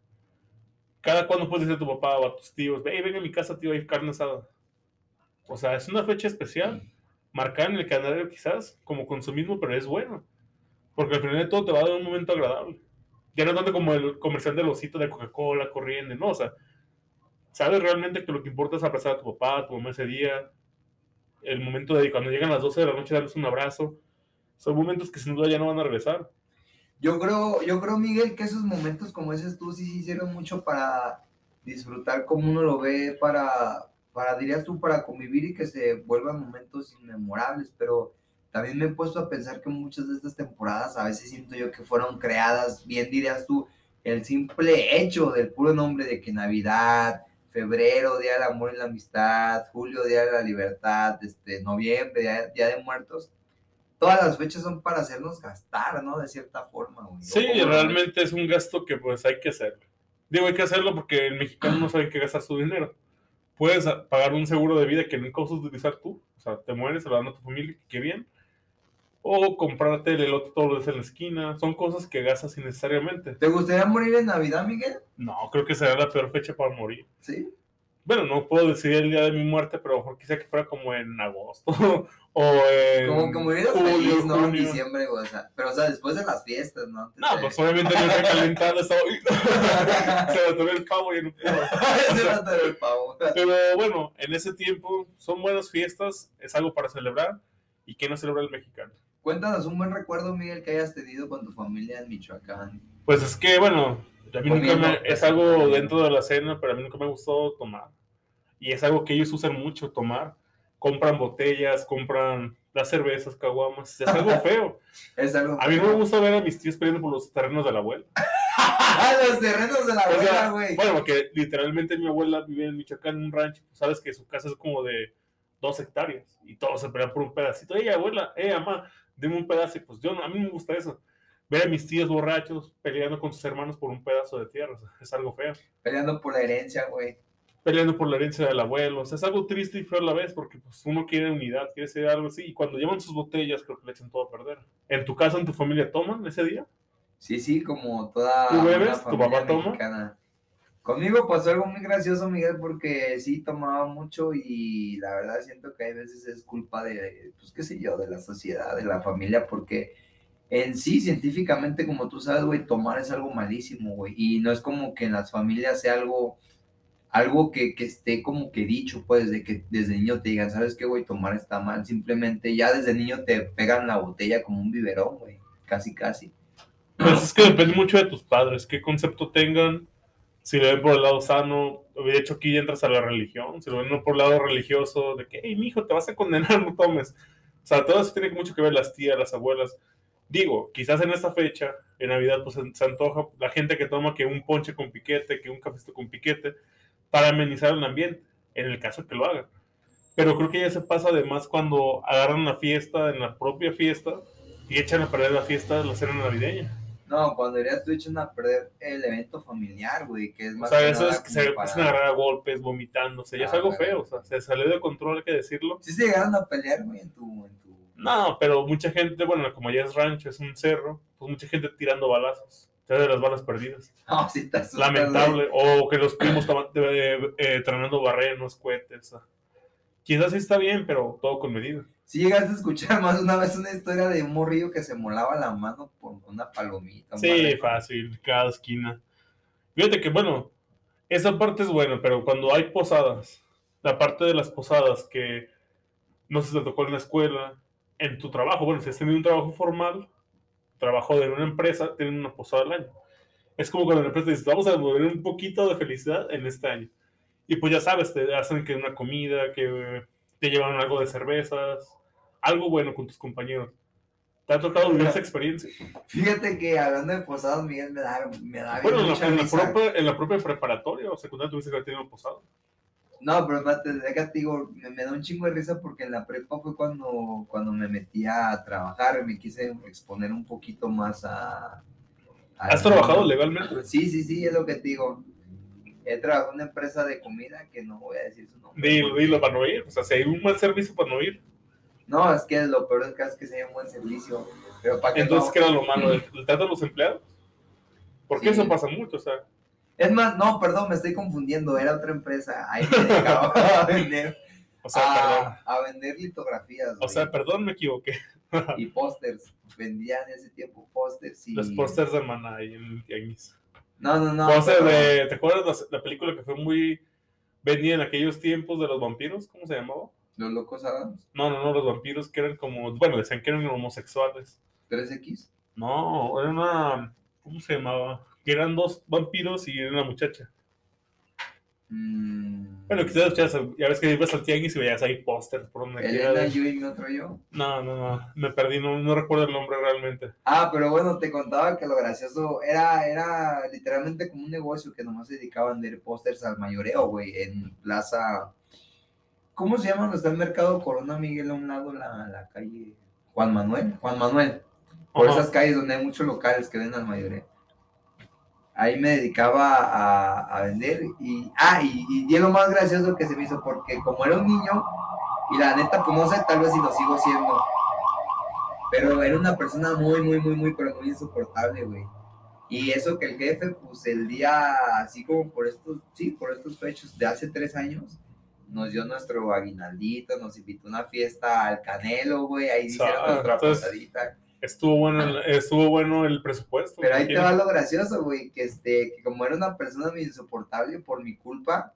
Cada cuando puedes decir a tu papá o a tus tíos, ve, ven a mi casa, tío, hay carne asada. O sea, es una fecha especial marcar en el calendario quizás como consumismo, pero es bueno. Porque al final de todo te va a dar un momento agradable. Ya no tanto como el comercial del osito de Coca-Cola corriendo, no, o sea, sabes realmente que lo que importa es abrazar a tu papá, a tu mamá ese día, el momento de cuando llegan las 12 de la noche darles un abrazo, son momentos que sin duda ya no van a regresar. Yo creo, yo creo, Miguel, que esos momentos, como dices tú, sí se hicieron mucho para disfrutar como uno lo ve, para, para, dirías tú, para convivir y que se vuelvan momentos inmemorables, pero también me he puesto a pensar que muchas de estas temporadas a veces siento yo que fueron creadas, bien dirías tú, el simple hecho del puro nombre de que Navidad, febrero, Día del Amor y la Amistad, julio, Día de la Libertad, este, noviembre, Día, de Muertos, todas las fechas son para hacernos gastar, ¿no? De cierta forma. Sí, realmente es un gasto que pues hay que hacer. Digo, hay que hacerlo porque el mexicano no sabe qué gastar su dinero. Puedes pagar un seguro de vida que nunca vas a utilizar tú. O sea, te mueres, se lo dan a tu familia, qué bien o comprarte el elote todos los días en la esquina. Son cosas que gastas innecesariamente. ¿Te gustaría morir en Navidad, Miguel? No, creo que sería la peor fecha para morir. ¿Sí? Bueno, no puedo decir el día de mi muerte, pero mejor quizá que fuera como en agosto o en Como que morir feliz, ¿no? En diciembre, o sea, pero o sea, después de las fiestas, ¿no? no, pues obviamente no está calentado, estaba... se me el pavo y no Se me el pavo. Pero bueno, en ese tiempo son buenas fiestas, es algo para celebrar. ¿Y qué no celebra el mexicano? Cuéntanos un buen recuerdo, Miguel, que hayas tenido con tu familia en Michoacán. Pues es que, bueno, a mí nunca me, es algo dentro de la cena, pero a mí nunca me gustó tomar. Y es algo que ellos usan mucho, tomar. Compran botellas, compran las cervezas, caguamas. Es algo feo. es algo A mí no me gusta ver a mis tíos peleando por los terrenos de la abuela. los terrenos de la abuela, güey. bueno, porque literalmente mi abuela vive en Michoacán, en un rancho. Sabes que su casa es como de dos hectáreas y todos se pelean por un pedacito. Ey, abuela, eh, mamá, dime un pedazo. Y pues yo, a mí me gusta eso. Ver a mis tíos borrachos peleando con sus hermanos por un pedazo de tierra. es algo feo. Peleando por la herencia, güey. Peleando por la herencia del abuelo. O sea, es algo triste y feo a la vez porque pues, uno quiere unidad, quiere ser algo así. Y cuando llevan sus botellas, creo que le echan todo a perder. ¿En tu casa, en tu familia, toman ese día? Sí, sí, como toda. ¿Tú bebes? ¿Tu papá toma? Conmigo pasó algo muy gracioso, Miguel, porque sí tomaba mucho y la verdad siento que hay veces es culpa de, pues qué sé yo, de la sociedad, de la familia, porque en sí, científicamente, como tú sabes, güey, tomar es algo malísimo, güey, y no es como que en las familias sea algo, algo que, que esté como que dicho, pues, de que desde niño te digan, ¿sabes qué, güey? Tomar está mal, simplemente ya desde niño te pegan la botella como un biberón, güey, casi, casi. Pues es que depende mucho de tus padres, qué concepto tengan si lo ven por el lado sano, de hecho aquí entras a la religión, si lo ven por el lado religioso, de que, hey, hijo, te vas a condenar, no tomes. O sea, todo eso tiene mucho que ver las tías, las abuelas. Digo, quizás en esta fecha, en Navidad, pues se antoja la gente que toma que un ponche con piquete, que un cafecito con piquete, para amenizar el ambiente, en el caso que lo haga. Pero creo que ya se pasa además cuando agarran la fiesta, en la propia fiesta, y echan a perder la fiesta de la cena navideña. No, cuando dirías tú echan a perder el evento familiar, güey, que es más. O sea, eso es que se empiezan a agarrar a golpes, vomitándose, ya es algo feo, o sea, se salió de control, hay que decirlo. Sí se llegaron a pelear, güey, en tu, en tu. No, pero mucha gente, bueno, como ya es rancho, es un cerro, pues mucha gente tirando balazos. De las balas perdidas. No, sí, está Lamentable. O que los primos estaban eh, eh, tronando barrenos, cohetes. Quizás sí está bien, pero todo con medida. Si llegaste a escuchar más una vez una historia de un morrillo que se molaba la mano por una palomita. Sí, fácil, cada esquina. Fíjate que, bueno, esa parte es buena, pero cuando hay posadas, la parte de las posadas que no se te tocó en la escuela, en tu trabajo, bueno, si has tenido un trabajo formal, trabajo de una empresa, tienen una posada al año. Es como cuando la empresa dice, vamos a mover un poquito de felicidad en este año. Y pues ya sabes, te hacen que una comida, que te llevan algo de cervezas, algo bueno con tus compañeros. ¿Te ha tocado vivir esa experiencia? Fíjate que hablando de posados, Miguel, me da, me da Bueno, en la, en, la propia, en la, propia, preparatoria o secundaria tuviste que haber tenido posado. No, pero te digo, me, me, da un chingo de risa porque en la prepa fue cuando, cuando me metí a trabajar, me quise exponer un poquito más a... ¿Has trabajado legalmente? Sí, sí, sí, es lo que te digo. He trabajado en una empresa de comida que no voy a decir su nombre. Dilo, dilo para no ir. O sea, si hay un buen servicio para no ir. No, es que lo peor es que sea un buen servicio. Pero para Entonces, ¿qué era lo malo? ¿El, trato de los empleados? Porque eso pasa mucho, o sea. Es más, no, perdón, me estoy confundiendo, era otra empresa. Ahí me dedicaba a vender. O sea, perdón. a, a vender litografías. O sea, perdón, me equivoqué. y pósters. Vendían en ese tiempo pósters y. Los pósters de Maná ahí en el tianguis. No, no, no. Póster pero- de, ¿te acuerdas la, la película que fue muy vendida en aquellos tiempos de los vampiros? ¿Cómo se llamaba? Los locos Adams. No, no, no, los vampiros que eran como, bueno, decían que eran homosexuales. 3X. No, era una, ¿cómo se llamaba? Que eran dos vampiros y era una muchacha. Mm, Bueno, quizás ya, ya ves que ibas al tianguis y veías ahí pósters por donde Elena, yo y otro yo. No, no, no, me perdí, no, no recuerdo el nombre realmente. Ah, pero bueno, te contaba que lo gracioso era, era literalmente como un negocio que nomás se dedicaba a vender pósters al mayoreo, güey, en Plaza. ¿Cómo se llama? donde está el mercado Corona Miguel a un lado, la, la calle Juan Manuel. Juan Manuel. Por Ajá. esas calles donde hay muchos locales que venden al mayoreo. Ahí me dedicaba a, a vender y, ah, y, y es lo más gracioso que se me hizo porque como era un niño y la neta, pues no sé, tal vez si lo sigo siendo, pero era una persona muy, muy, muy, muy, pero muy insoportable, güey. Y eso que el jefe, pues el día, así como por estos, sí, por estos fechos de hace tres años, nos dio nuestro aguinaldito, nos invitó a una fiesta al Canelo, güey, ahí hicieron nuestra posadita. Estuvo bueno, el, estuvo bueno el presupuesto. Pero ahí te va lo gracioso, güey, que este, que como era una persona muy insoportable por mi culpa,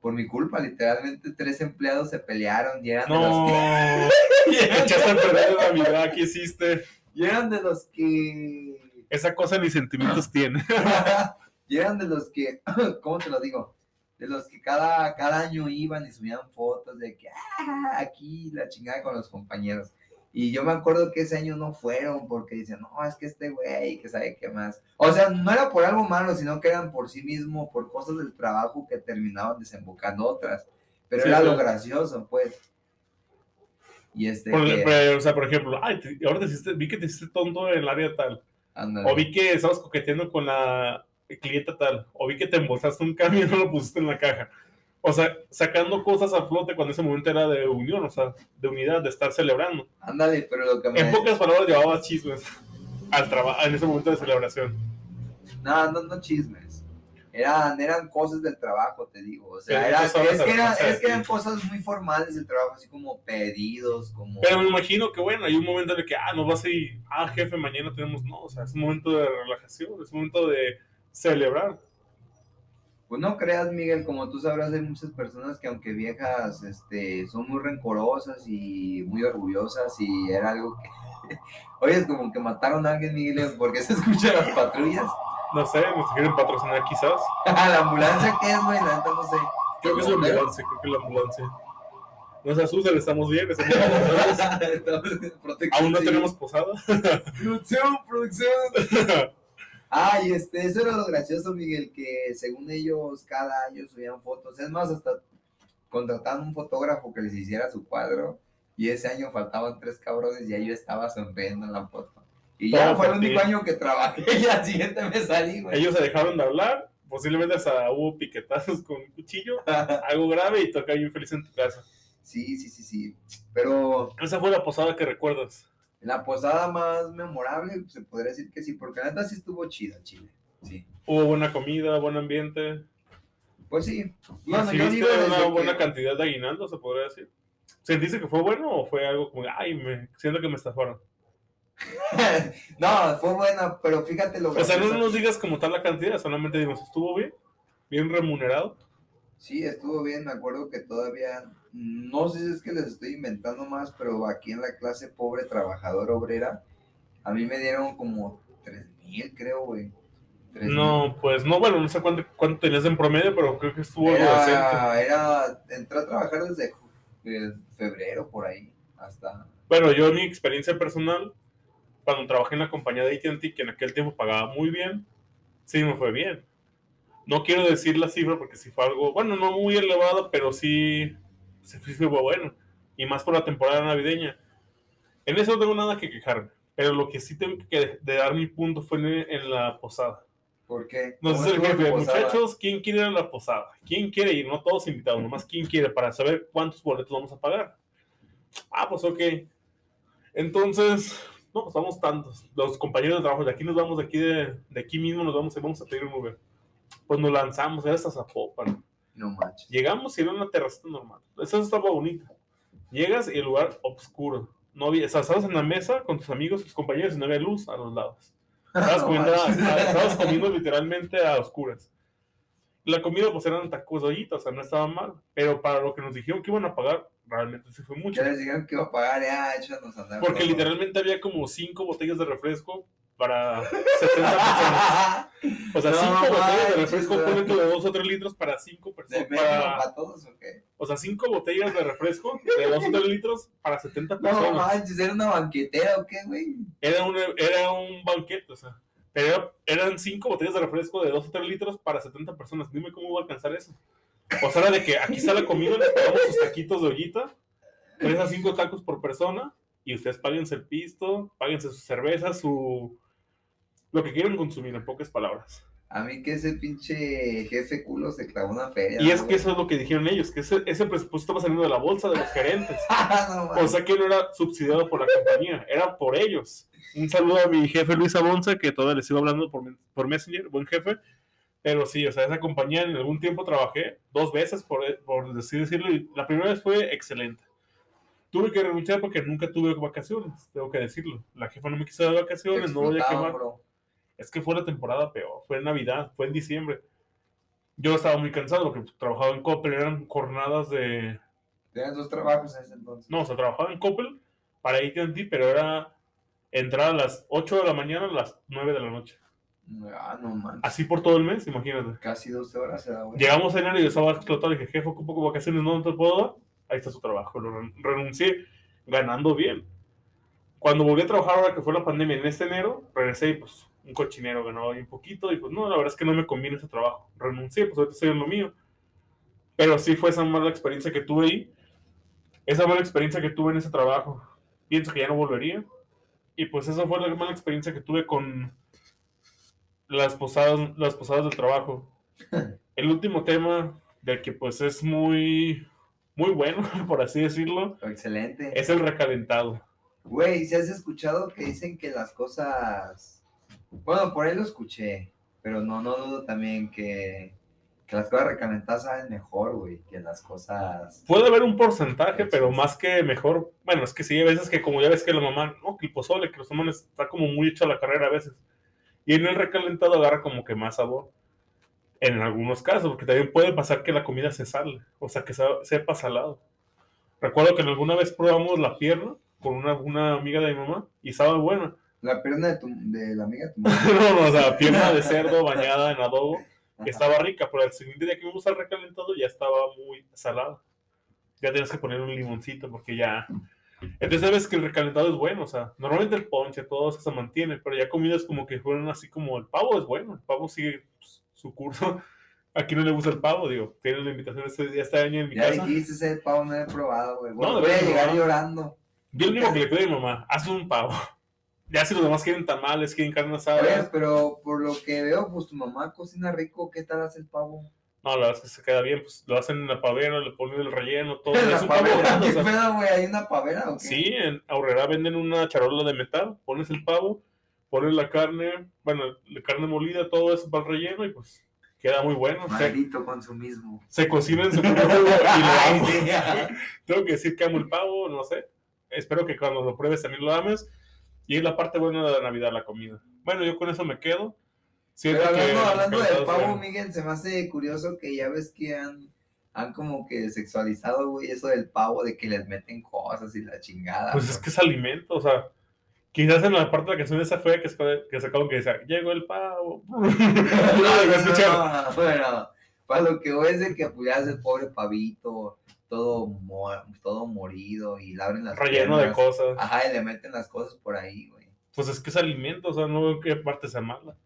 por mi culpa, literalmente tres empleados se pelearon y eran de los que, echaste a perder la Navidad, ¿qué hiciste? y eran de los que Esa cosa ni sentimientos tiene. y eran de los que, ¿cómo te lo digo? De los que cada, cada año iban y subían fotos de que, ah, aquí la chingada con los compañeros. Y yo me acuerdo que ese año no fueron porque dicen, no, es que este güey, que sabe qué más. O sea, no era por algo malo, sino que eran por sí mismo, por cosas del trabajo que terminaban desembocando otras. Pero Sí, era lo gracioso, pues. Y este, Por, que- pero, o sea, por ejemplo, ay, te- ahora te hiciste- vi que te hiciste tonto en el área tal. O vi que estabas coqueteando con la clienta tal. O vi que te embolsaste un cambio y no lo pusiste en la caja. O sea, sacando cosas a flote cuando ese momento era de unión, o sea, de unidad, de estar celebrando. Ándale, pero lo que me... En pocas palabras llevabas chismes al trabajo en ese momento de celebración. No, no, no chismes. Eran, eran cosas del trabajo, te digo. O sea, era- es, que era- alcanzar, es que eran cosas muy formales del trabajo, así como pedidos, como... Pero me imagino que, bueno, hay un momento en el que, ah, no vas a ir, ah, jefe, mañana tenemos, no, o sea, es un momento de relajación, es un momento de celebrar. Pues no creas, Miguel, como tú sabrás, hay muchas personas que aunque viejas, este, son muy rencorosas y muy orgullosas y era algo que... Oye, es como que mataron a alguien, Miguel, porque se escuchan las patrullas. No sé, nos quieren patrocinar quizás. ¿La ambulancia qué es, güey? La neta no sé. Creo que es la ambulancia, creo que es la ambulancia. No se asusten, estamos bien, estamos bien. Aún no tenemos posada. Producción, producción. Ay, este, eso era lo gracioso, Miguel, que según ellos cada año subían fotos. Es más, hasta contrataban un fotógrafo que les hiciera su cuadro. Y ese año faltaban tres cabrones y ahí yo estaba sonriendo en la foto. Y ya fue el único año que trabajé y al siguiente me salí, güey. Ellos se dejaron de hablar, posiblemente hasta hubo piquetazos con un cuchillo, algo grave y toca bien feliz en tu casa. Sí, sí, sí, sí. Pero Esa fue la posada que recuerdas. La posada más memorable, se podría decir que sí, porque la neta sí estuvo chida, Chile. Sí. Hubo buena comida, buen ambiente. Pues sí. Bueno, yo ¿Recibiste digo una que- buena cantidad de aguinaldo, se podría decir? ¿Sentiste que fue bueno o fue algo como, ay, me siento que me estafaron? no, fue buena, pero fíjate lo O sea, no nos digas como tal la cantidad, solamente dimos, ¿estuvo bien? ¿Bien remunerado? Sí, estuvo bien, me acuerdo que todavía, no sé si es que les estoy inventando más, pero aquí en la clase pobre trabajador obrera, a mí me dieron como tres mil, creo, güey. No, pues no, bueno, no sé cuánto, cuánto tenías en promedio, pero creo que estuvo algo decente. Era, era, entré a trabajar desde eh, febrero por ahí, hasta... Bueno, yo en mi experiencia personal, cuando trabajé en la compañía de AT&T, que en aquel tiempo pagaba muy bien, sí me fue bien. No quiero decir la cifra porque sí fue algo, bueno, no muy elevado, pero sí, sí fue bueno. Y más por la temporada navideña. En eso no tengo nada que quejarme. Pero lo que sí tengo que de dar mi punto fue en, en la posada. ¿Por qué? ¿Cómo dice el jefe, muchachos, ¿quién quiere ir a la posada? ¿Quién quiere ir? No todos invitados, nomás quién quiere para saber cuántos boletos vamos a pagar. Ah, pues ok. Entonces, no, pues vamos tantos. Los compañeros de trabajo de aquí nos vamos, de aquí, de, de aquí mismo nos vamos y vamos a pedir un Uber. Pues nos lanzamos, era hasta Zapopan. No manches. Llegamos y era una terracita normal. Esa estaba bonita. Llegas y el lugar oscuro. No había, o sea, estabas en la mesa con tus amigos, tus compañeros y no había luz a los lados. Estabas No comiendo, manches. estabas comiendo literalmente a oscuras. La comida pues eran tacos de ollita, o sea, no estaba mal. Pero para lo que nos dijeron que iban a pagar, realmente sí fue mucho. Ya les dijeron que iba a pagar, ya, échanos a andar. Porque literalmente había como cinco botellas de refresco para 70 personas. O sea, No cinco botellas de refresco, ponle tú de dos o tres litros para cinco ¿De personas. medio para- para todos o qué? o sea, cinco botellas de refresco de dos o tres litros para 70 No personas. manches, ¿era una banquetera o qué, güey? Era, un, era un banquete, o sea. Pero eran cinco botellas de refresco de dos o tres litros para 70 personas. Dime cómo iba a alcanzar eso. O sea, era de que aquí está la comida, les pagamos sus taquitos de ollita, tres a cinco tacos por persona, y ustedes páguense el pisto, páguense su cerveza, su... Lo que quieran consumir, en pocas palabras. A mí que ese pinche jefe culo se clavó una feria. Y es ¿no, que eso es lo que dijeron ellos, que ese, ese presupuesto estaba saliendo de la bolsa de los gerentes. güey? no, O sea que no era subsidiado por la compañía, era por ellos. Un saludo a mi jefe Luis Abonza, que todavía le sigo hablando por, por Messenger, buen jefe. Pero sí, o sea, esa compañía en algún tiempo trabajé dos veces, por, por así decirlo, y la primera vez fue excelente. Tuve que renunciar porque nunca tuve vacaciones, tengo que decirlo. La jefa no me quiso dar vacaciones, no voy a quemar. bro. Es que fue la temporada peor, fue en Navidad, fue en diciembre. Yo estaba muy cansado porque trabajaba en Coppel, eran jornadas de, Tenías dos trabajos en ese entonces. no, o sea, trabajaba en Coppel para AT&T, pero era entrar a las 8 de la mañana a las 9 de la noche. Ah, no manches. Así por todo el mes, imagínate. Casi 12 horas se da, güey. Llegamos a enero y yo estaba explotado. Le dije, jefe, ocupo con vacaciones, no, no te puedo dar. Ahí está su trabajo. Lo ren- renuncié ganando bien. Cuando volví a trabajar ahora que fue la pandemia en este enero, regresé y pues un cochinero ganaba bien poquito y pues no, la verdad es que no me conviene ese trabajo. Renuncié, pues ahorita estoy en lo mío. Pero sí fue esa mala experiencia que tuve ahí. Esa mala experiencia que tuve en ese trabajo. Pienso que ya no volvería. Y pues esa fue la mala experiencia que tuve con las posadas, las posadas del trabajo. El último tema del que pues es muy, muy bueno, por así decirlo, Excelente. es el recalentado. Güey, ¿si has escuchado que dicen que las cosas... Bueno, por ahí lo escuché, pero no, no dudo también que, que las cosas recalentadas saben mejor, güey, que las cosas... Puede haber un porcentaje, pero más que mejor, bueno, es que sí, hay veces que como ya ves que la mamá, no, que el pozole, que los toman está como muy hecho a la carrera a veces. Y en el recalentado agarra como que más sabor. En algunos casos, porque también puede pasar que la comida se sale, o sea, que sepa salado. Recuerdo que alguna vez probamos la pierna con una, una amiga de mi mamá y estaba buena. La pierna de, tu, de la amiga de tu mamá. no, no, o sea, pierna de cerdo bañada en adobo. Estaba rica, pero el siguiente día que vimos al recalentado ya estaba muy salada. Ya tenías que poner un limoncito porque ya... Entonces sabes que el recalentado es bueno, o sea, normalmente el ponche, todo eso se mantiene, pero ya comidas como que fueron así como el pavo es bueno, el pavo sigue pues, su curso. Aquí no le gusta el pavo, digo, tienen la invitación este, este año en mi Ya casa. dijiste ese pavo, no lo he probado, güey. Voy, No, voy a llegar llorando. Yo lo único que le pido a mi mamá, hazme un pavo. Ya si los demás quieren tamales, quieren carne asada. Oye, pero por lo que veo, pues tu mamá cocina rico. ¿Qué tal hace el pavo? No, la verdad es que se queda bien, pues lo hacen en la pavera, le ponen el relleno, todo. ¿La es un pavo grande, o ¿Qué sea, pedo, güey? ¿Hay una pavera o qué? Sí, en Aurrera venden una charola de metal, pones el pavo, pones la carne, bueno, la carne molida, todo eso para el relleno y pues queda muy bueno. Maldito consumismo. se cocina en su propio y lo amo. Tengo que decir que amo el pavo, no sé. Espero que cuando lo pruebes también lo ames. Y es la parte buena de la Navidad, la comida. Bueno, yo con eso me quedo. Pero hablando, que hablando del pavo, Miguel, se me hace curioso que ya ves que han, han como que sexualizado, güey, eso del pavo, de que les meten cosas y la chingada. Pues es que es alimento, o sea, quizás en la parte de la canción esa fue que, que sacaron que decía, llegó el pavo. no, no, no, lo escuché. no, bueno, para lo que voy es de que pues ya es el pobre pavito, todo, mo- todo morido y le abren las Relleno de piernas. cosas. Ajá, y le meten las cosas por ahí, güey. Pues es que es alimento, o sea, no veo qué parte sea mala.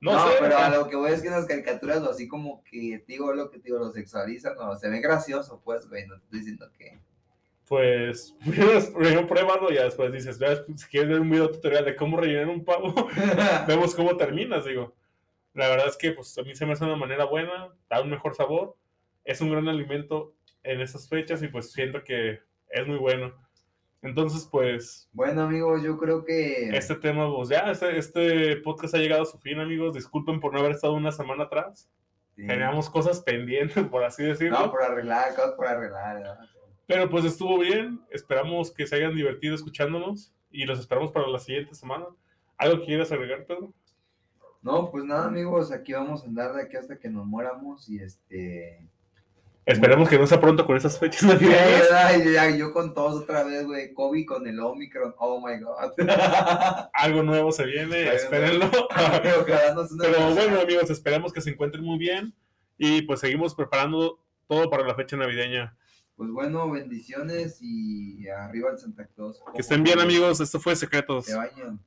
No, No, sé, pero o sea, a lo que voy es que las caricaturas, o así como que, digo, lo que digo, lo sexualizan, no, se ve gracioso, pues, güey, no te estoy diciendo que... pues primero, primero pruébalo y después dices, pues, si quieres ver un video tutorial de cómo rellenar un pavo, vemos cómo terminas, digo. La verdad es que pues a mí se me hace una manera buena, da un mejor sabor, es un gran alimento en esas fechas y pues siento que es muy bueno. Entonces, pues, Bueno, amigos, yo creo que... este tema, pues ya, este, este podcast ha llegado a su fin, amigos. Disculpen por no haber estado una semana atrás. Sí. Teníamos cosas pendientes, por así decirlo. No, por arreglar, cosas por arreglar. ¿no? Pero pues estuvo bien. Esperamos que se hayan divertido escuchándonos y los esperamos para la siguiente semana. ¿Algo que quieras agregar, Pedro? No, pues nada, amigos, aquí vamos a andar de aquí hasta que nos muéramos y este. Esperemos que no sea pronto con esas fechas navideñas. ay, ay, yo con todos otra vez, güey. COVID con el Omicron. Oh my God. Algo nuevo se viene, espérenlo. Pero, bueno, amigos, esperemos que se encuentren muy bien y pues seguimos preparando todo para la fecha navideña. Pues bueno, bendiciones y arriba el Santa Claus. Que estén bien, amigos. Esto fue Secretos. Te bañan.